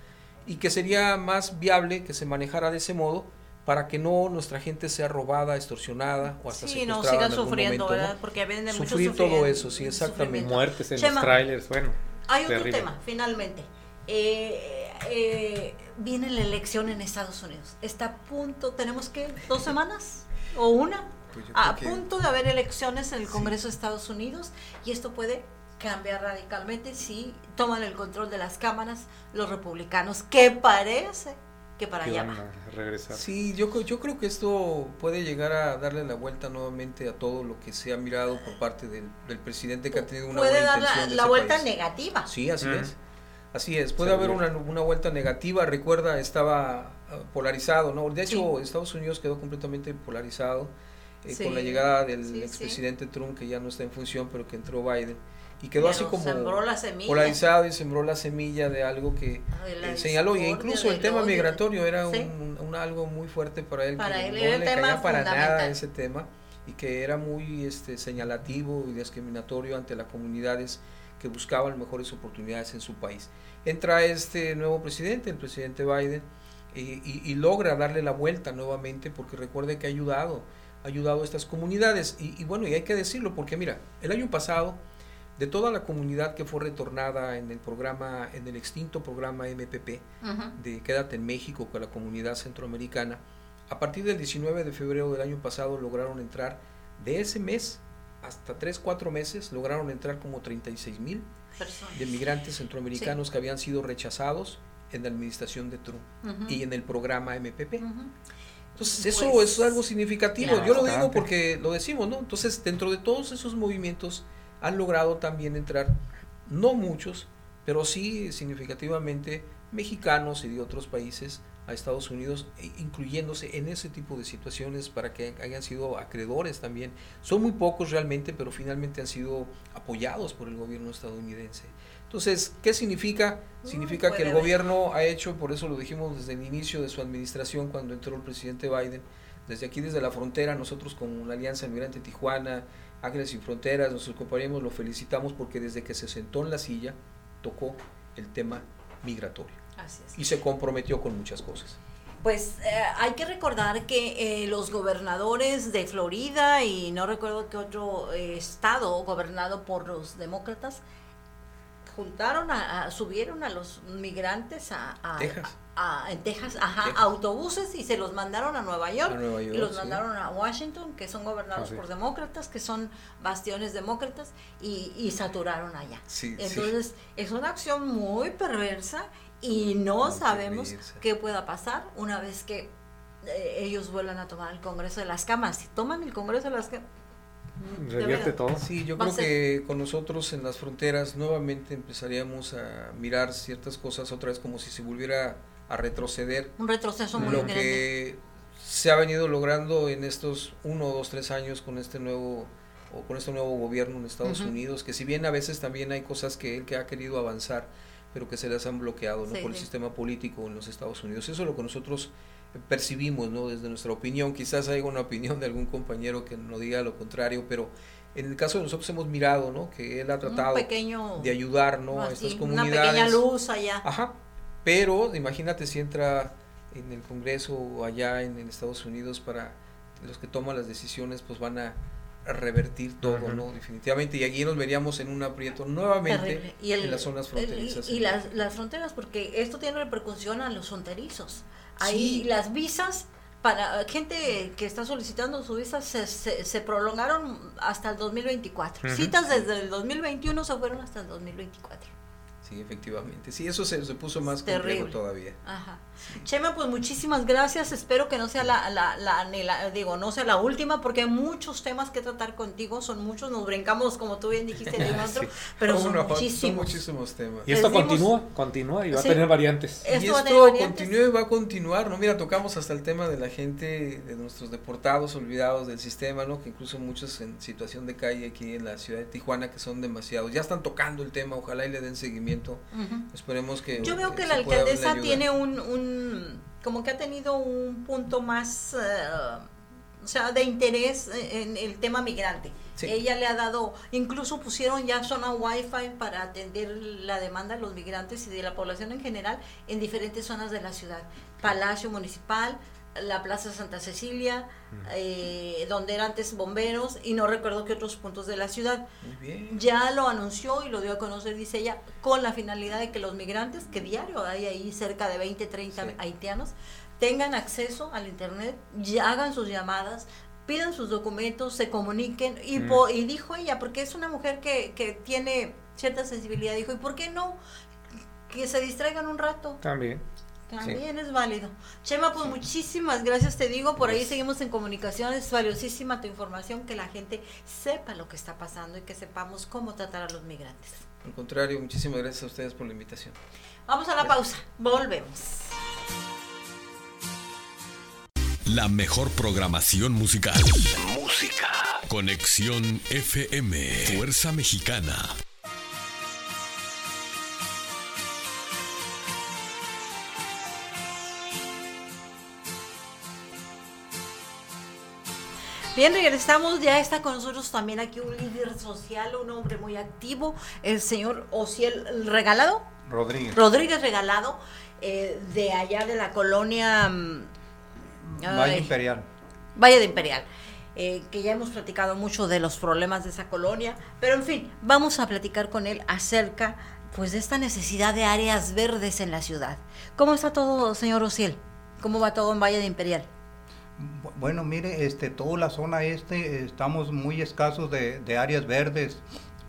y que sería más viable que se manejara de ese modo para que no nuestra gente sea robada, extorsionada o hasta sí, no siga sufriendo, ¿verdad? Porque venden Sufrir todo eso, sí, exactamente. Muertes en los trailers, bueno. Hay otro tema, finalmente. Eh, eh, viene la elección en Estados Unidos. Está a punto, tenemos que dos semanas o una, pues a punto de haber elecciones en el Congreso de Estados Unidos y esto puede cambiar radicalmente si toman el control de las cámaras los republicanos, que parece que para allá regresar. Sí, yo, yo creo que esto puede llegar a darle la vuelta nuevamente a todo lo que se ha mirado por parte del, presidente que ha tenido una puede dar la, vuelta negativa. Sí, así es. Así es, puede haber una, una, vuelta negativa. Recuerda, estaba ah, polarizado, ¿no? De hecho, Estados Unidos quedó completamente polarizado eh, con la llegada del expresidente Trump, que ya no está en función, pero que entró Biden y quedó así como polarizado y sembró la semilla de algo que señaló y incluso el tema migratorio era un, algo muy fuerte para él para que él no le caía para nada ese tema y que era muy este señalativo y discriminatorio ante las comunidades que buscaban mejores oportunidades en su país. Entra este nuevo presidente el presidente Biden y, logra darle la vuelta nuevamente porque recuerde que ha ayudado ha ayudado a estas comunidades. Y, y bueno y hay que decirlo porque mira el año pasado de toda la comunidad que fue retornada en el programa, en el extinto programa MPP de Quédate en México con la comunidad centroamericana, a partir del 19 de febrero del año pasado lograron entrar, de ese mes hasta 3, 4 meses, lograron entrar como 36 mil de migrantes centroamericanos que habían sido rechazados en la administración de Trump y en el programa MPP. Entonces, eso pues, es algo significativo. Yo lo digo porque lo decimos, ¿no? Entonces, dentro de todos esos movimientos, han logrado también entrar, no muchos, pero sí significativamente mexicanos y de otros países a Estados Unidos, e incluyéndose en ese tipo de situaciones para que hayan sido acreedores también. Son muy pocos realmente, pero finalmente han sido apoyados por el gobierno estadounidense. Entonces, ¿qué significa? Significa que el gobierno ha hecho, por eso lo dijimos desde el inicio de su administración, cuando entró el presidente Biden, desde aquí, desde la frontera, nosotros con la Alianza Migrante Tijuana, Ángeles Sin Fronteras, nuestros compañeros lo felicitamos porque desde que se sentó en la silla, tocó el tema migratorio. Y se comprometió con muchas cosas. Pues eh, hay que recordar que eh, los gobernadores de Florida y no recuerdo qué otro eh, estado gobernado por los demócratas juntaron a, subieron a los migrantes a, Texas. En Texas, ajá, autobuses y se los mandaron a Nueva York, y los mandaron a Washington, que son gobernados por demócratas, que son bastiones demócratas y, saturaron allá. Entonces, es una acción muy perversa y no sabemos qué pueda pasar una vez que eh, ellos vuelvan a tomar el Congreso de las Cámaras. Si toman el Congreso de las mm, revierte todo. Sí, yo creo que con nosotros en las fronteras nuevamente empezaríamos a mirar ciertas cosas otra vez como si se volviera a retroceder. Un retroceso muy Lo que se ha venido logrando en estos uno, dos, tres años con este nuevo o con este nuevo gobierno en Estados Unidos, que si bien a veces también hay cosas que él que ha querido avanzar, pero que se las han bloqueado ¿no? por el sistema político en los Estados Unidos. Eso es lo que nosotros percibimos ¿no? desde nuestra opinión. Quizás haya una opinión de algún compañero que no diga lo contrario, pero en el caso de nosotros hemos mirado ¿no? que él ha tratado de ayudar ¿no? a estas comunidades. Una pequeña luz allá. Ajá, pero imagínate si entra en el Congreso o allá en, en Estados Unidos para los que toman las decisiones pues van a revertir todo, ¿no? Definitivamente. Y aquí nos veríamos en un aprieto nuevamente en las zonas fronterizas. y las, las, fronteras, porque esto tiene repercusión a los fronterizos. Ahí las visas para gente que está solicitando su visa se, se, prolongaron hasta el 2024. Citas desde el 2021 se fueron hasta el 2024. Sí, efectivamente. Sí, eso se, se puso más complejo todavía. Ajá. Chema, pues muchísimas gracias. Espero que no sea la, la, la, digo, no sea la última, porque hay muchos temas que tratar contigo. Son muchos, nos brincamos, como tú bien dijiste, de otro, pero son, muchísimos. muchísimos temas. Y esto continúa, continúa y va a tener variantes. y esto continúa y va a continuar, ¿no? Mira, tocamos hasta el tema de la gente, de nuestros deportados olvidados del sistema, ¿no? Que incluso muchos en situación de calle aquí en la ciudad de Tijuana, que son demasiados. Ya están tocando el tema, ojalá y le den seguimiento. Esperemos que. Yo veo que la alcaldesa tiene un como que ha tenido un punto más, eh, o sea, de interés en el tema migrante. Ella le ha dado, incluso pusieron ya zona wifi para atender la demanda de los migrantes y de la población en general en diferentes zonas de la ciudad. Palacio Municipal, la Plaza Santa Cecilia, eh, donde eran antes bomberos y no recuerdo qué otros puntos de la ciudad. Ya lo anunció y lo dio a conocer, dice ella, con la finalidad de que los migrantes, que diario hay ahí cerca de 20, 30 haitianos, tengan acceso al Internet, y hagan sus llamadas, pidan sus documentos, se comuniquen. Y, y dijo ella, porque es una mujer que, que tiene cierta sensibilidad, dijo, ¿y por qué no? Que se distraigan un rato. También. También es válido. Chema, pues muchísimas gracias, te digo, por ahí seguimos en comunicación, es valiosísima tu información, que la gente sepa lo que está pasando y que sepamos cómo tratar a los migrantes. Al contrario, muchísimas gracias a ustedes por la invitación. Vamos a la pausa, volvemos. La mejor programación musical. Música. Conexión FM. Fuerza Mexicana. Bien, regresamos. Ya está con nosotros también aquí un líder social, un hombre muy activo, el señor Ociel Regalado. Rodríguez. Rodríguez Regalado, eh, de allá de la colonia. Mm, Valle Imperial. Valle de Imperial. Eh, que ya hemos platicado mucho de los problemas de esa colonia, pero en fin, vamos a platicar con él acerca pues de esta necesidad de áreas verdes en la ciudad. ¿Cómo está todo, señor Ociel? ¿Cómo va todo en Valle de Imperial? Bueno, mire, este, toda la zona este estamos muy escasos de, áreas verdes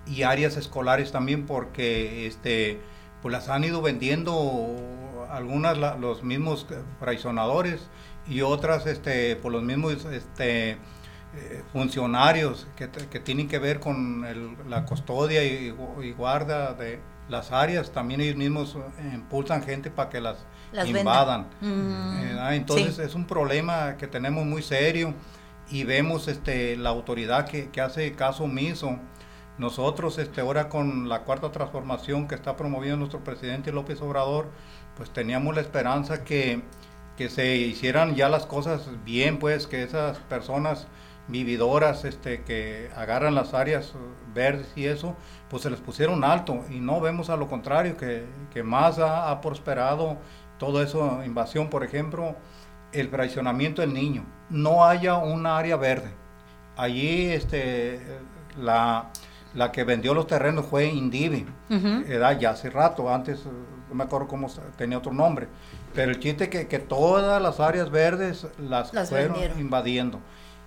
y áreas escolares también porque este, pues las han ido vendiendo algunas los mismos fraccionadores y otras este, por los mismos este, eh, funcionarios que, tienen que ver con la custodia y, guarda de, las áreas, también ellos mismos eh, impulsan gente para que las, invadan. Mm. Entonces es un problema que tenemos muy serio y vemos este, la autoridad que, que hace caso omiso. Nosotros este, ahora con la cuarta transformación que está promoviendo nuestro presidente López Obrador, pues teníamos la esperanza que, que se hicieran ya las cosas bien, pues que esas personas vividoras este, que agarran las áreas verdes y eso, pues se les pusieron alto y no vemos a lo contrario, que, que más ha, prosperado todo eso, invasión, por ejemplo, el fraccionamiento del niño, no haya un área verde. Allí este, la, la que vendió los terrenos fue Indivi, era ya hace rato, antes no me acuerdo cómo tenía otro nombre, pero el chiste que, que todas las áreas verdes las, fueron invadiendo.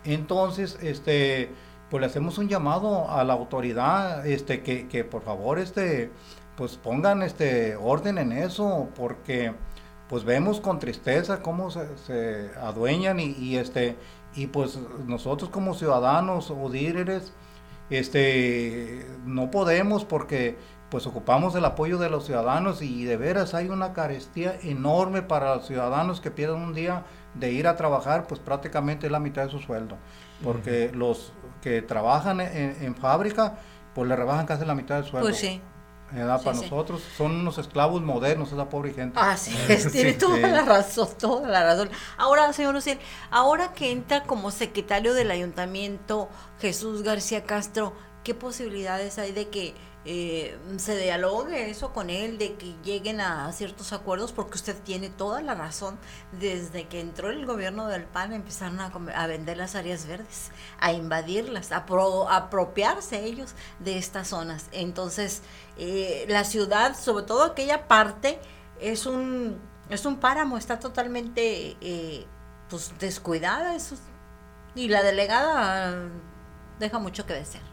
Entonces, este, pues le hacemos un llamado a la autoridad, este, que, que por favor, este, pues pongan este orden en eso, porque pues vemos con tristeza cómo se, adueñan y, este, y pues nosotros como ciudadanos o líderes, este, no podemos porque pues ocupamos el apoyo de los ciudadanos y de veras hay una carestía enorme para los ciudadanos que pierden un día de ir a trabajar, pues prácticamente es la mitad de su sueldo. Porque los que trabajan en, fábrica, pues le rebajan casi la mitad del sueldo. Pues sí. Para nosotros son unos esclavos modernos esa pobre gente. Así es, tiene toda la razón, toda la razón. Ahora, señor Luciel, ahora que entra como secretario del ayuntamiento Jesús García Castro, ¿qué posibilidades hay de que eh, se dialogue eso con él, de que lleguen a ciertos acuerdos, porque usted tiene toda la razón. Desde que entró el gobierno del PAN empezaron a, vender las áreas verdes, a invadirlas, a, apropiarse ellos de estas zonas. Entonces, eh, la ciudad, sobre todo aquella parte, es un, es un páramo, está totalmente eh, pues, descuidada. Eso, y la delegada deja mucho que desear.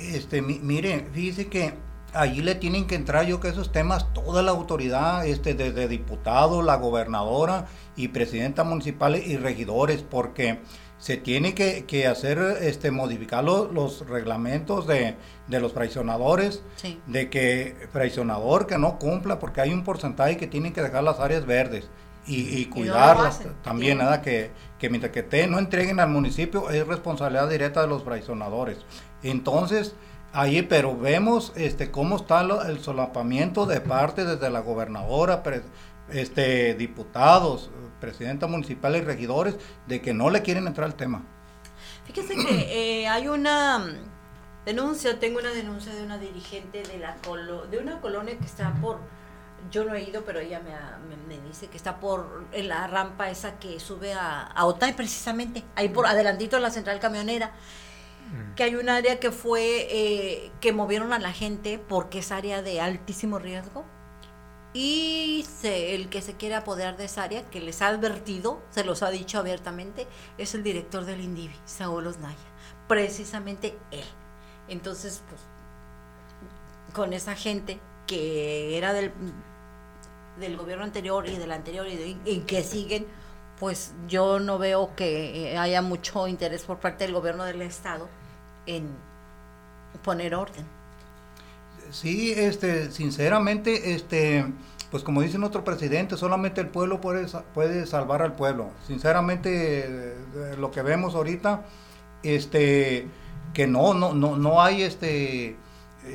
Este, mire, fíjese que allí le tienen que entrar yo que esos temas toda la autoridad, este, desde diputado, la gobernadora y presidenta municipal y regidores, porque se tiene que, hacer, este, modificar los reglamentos de, los fraccionadores, de que fraccionador que no cumpla, porque hay un porcentaje que tienen que dejar las áreas verdes y, cuidarlas también, nada que, que mientras que te no entreguen al municipio es responsabilidad directa de los fraccionadores. Entonces, ahí, pero vemos este cómo está el solapamiento de parte desde la gobernadora, este diputados, presidenta municipal y regidores de que no le quieren entrar al tema. Fíjese que eh, hay una denuncia, tengo una denuncia de una dirigente de la de una colonia que está por yo no he ido, pero ella me, dice que está por en la rampa esa que sube a, a Otay precisamente, ahí por adelantito en la central camionera que hay un área que fue, eh, que movieron a la gente porque es área de altísimo riesgo. Y el que se quiere apoderar de esa área, que les ha advertido, se los ha dicho abiertamente, es el director del INDIVI, Saúl Osnaya. Precisamente él. Entonces, pues, con esa gente que era del, del gobierno anterior y del anterior y que siguen, pues yo no veo que haya mucho interés por parte del gobierno del estado en poner orden. Sí, este, sinceramente, este, pues como dice nuestro presidente, solamente el pueblo puede, puede salvar al pueblo. Sinceramente, eh, lo que vemos ahorita, este, que no, no, no, no hay este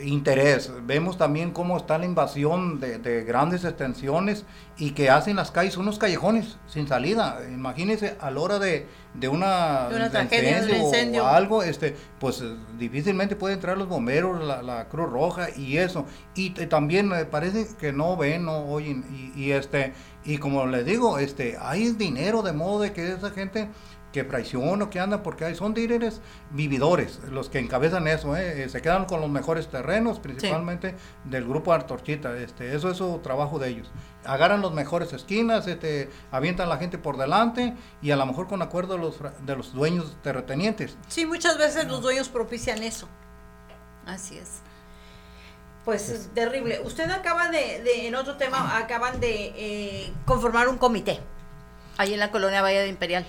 interés. Vemos también cómo está la invasión de, grandes extensiones y que hacen las calles unos callejones sin salida. Imagínense a la hora de, de una, incendio, o algo, este, pues eh, difícilmente pueden entrar los bomberos, la, Cruz Roja y eso. Y, también me parece que no ven, no oyen y, y, este y como les digo, este hay dinero de modo de que esa gente que o que andan, porque son líderes vividores los que encabezan eso, ¿eh? Eh, se quedan con los mejores terrenos, principalmente del grupo Artorchita, este, eso es su trabajo de ellos. Agarran los mejores esquinas, este, avientan a la gente por delante y a lo mejor con acuerdo de los, de los dueños terratenientes. Sí, muchas veces los dueños propician eso. Así es. Pues es terrible. Usted acaba de, en otro tema, acaban de eh, conformar un comité ahí en la colonia Valle de Imperial.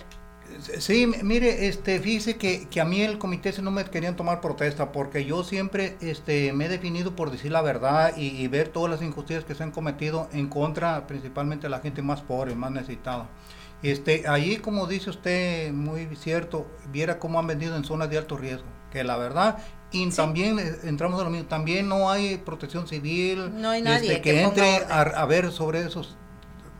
Sí, mire, este, fíjese que, que, a mí el comité no me querían tomar protesta porque yo siempre este, me he definido por decir la verdad y, ver todas las injusticias que se han cometido en contra principalmente de la gente más pobre, más necesitada. Este, ahí, como dice usted, muy cierto, viera cómo han vendido en zonas de alto riesgo, que la verdad, y también eh, entramos a lo mismo, también no hay protección civil, no hay nadie este, que, entre a, a ver sobre esos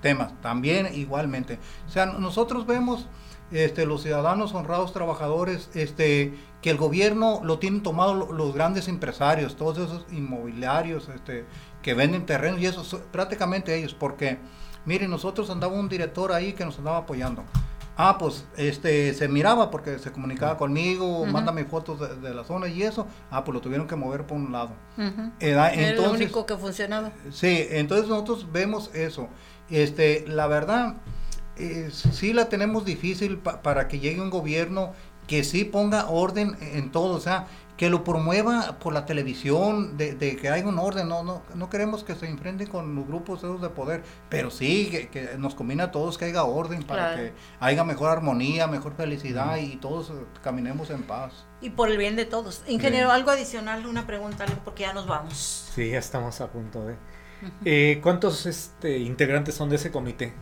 temas, también igualmente. O sea, nosotros vemos este, los ciudadanos honrados trabajadores, este, que el gobierno lo tienen tomado los grandes empresarios, todos esos inmobiliarios este, que venden terrenos y eso, prácticamente ellos, porque miren, nosotros andaba un director ahí que nos andaba apoyando. Ah, pues este se miraba porque se comunicaba conmigo, mándame fotos de, la zona y eso. Ah, pues lo tuvieron que mover por un lado. Era el único que funcionaba. Sí, entonces nosotros vemos eso. Este, la verdad, eh, sí la tenemos difícil para que llegue un gobierno que sí ponga orden en todo, o sea, que lo promueva por la televisión, de, que haya un orden, no, no, no queremos que se enfrenten con los grupos esos de poder, pero sí que, nos combina a todos que haya orden para que haya mejor armonía, mejor felicidad y todos caminemos en paz. Y por el bien de todos. Ingeniero, algo adicional, una pregunta, porque ya nos vamos. Sí, ya estamos a punto de... Eh, ¿Cuántos este, integrantes son de ese comité?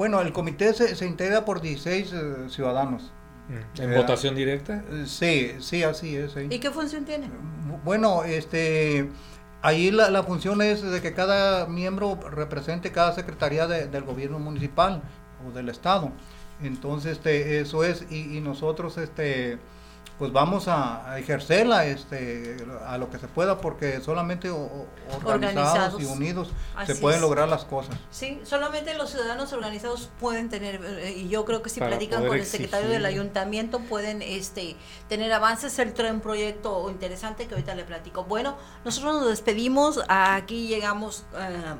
Bueno, el comité se, integra por 16 eh, ciudadanos. Mm. ¿En votación directa? Eh, sí, sí, así es. ¿Y qué función tiene? Bueno, este, ahí la, función es de que cada miembro represente cada secretaría del gobierno municipal o del estado. Entonces, este, eso es, y, y nosotros, este, pues vamos a, ejercerla este, a lo que se pueda porque solamente organizados, y unidos se pueden lograr las cosas. Sí, solamente los ciudadanos organizados pueden tener, eh, y yo creo que si platican con el secretario del ayuntamiento pueden este, tener avances. el trae un proyecto interesante que ahorita le platico. Bueno, nosotros nos despedimos, aquí llegamos eh,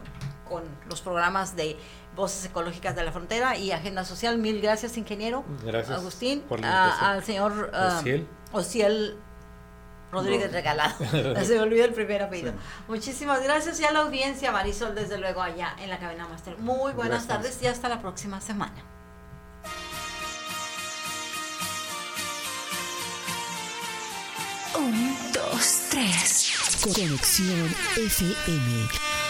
con los programas de Voces Ecológicas de la Frontera y Agenda Social. Mil gracias, ingeniero. Gracias. Agustín. al señor uh, Ociel. Rodríguez Regalado. Se me olvidó el primer apellido. Muchísimas gracias y a la audiencia, Marisol, desde luego, allá en la cabina Master. Muy buenas tardes y hasta la próxima semana. Un, dos, tres. Conexión FM.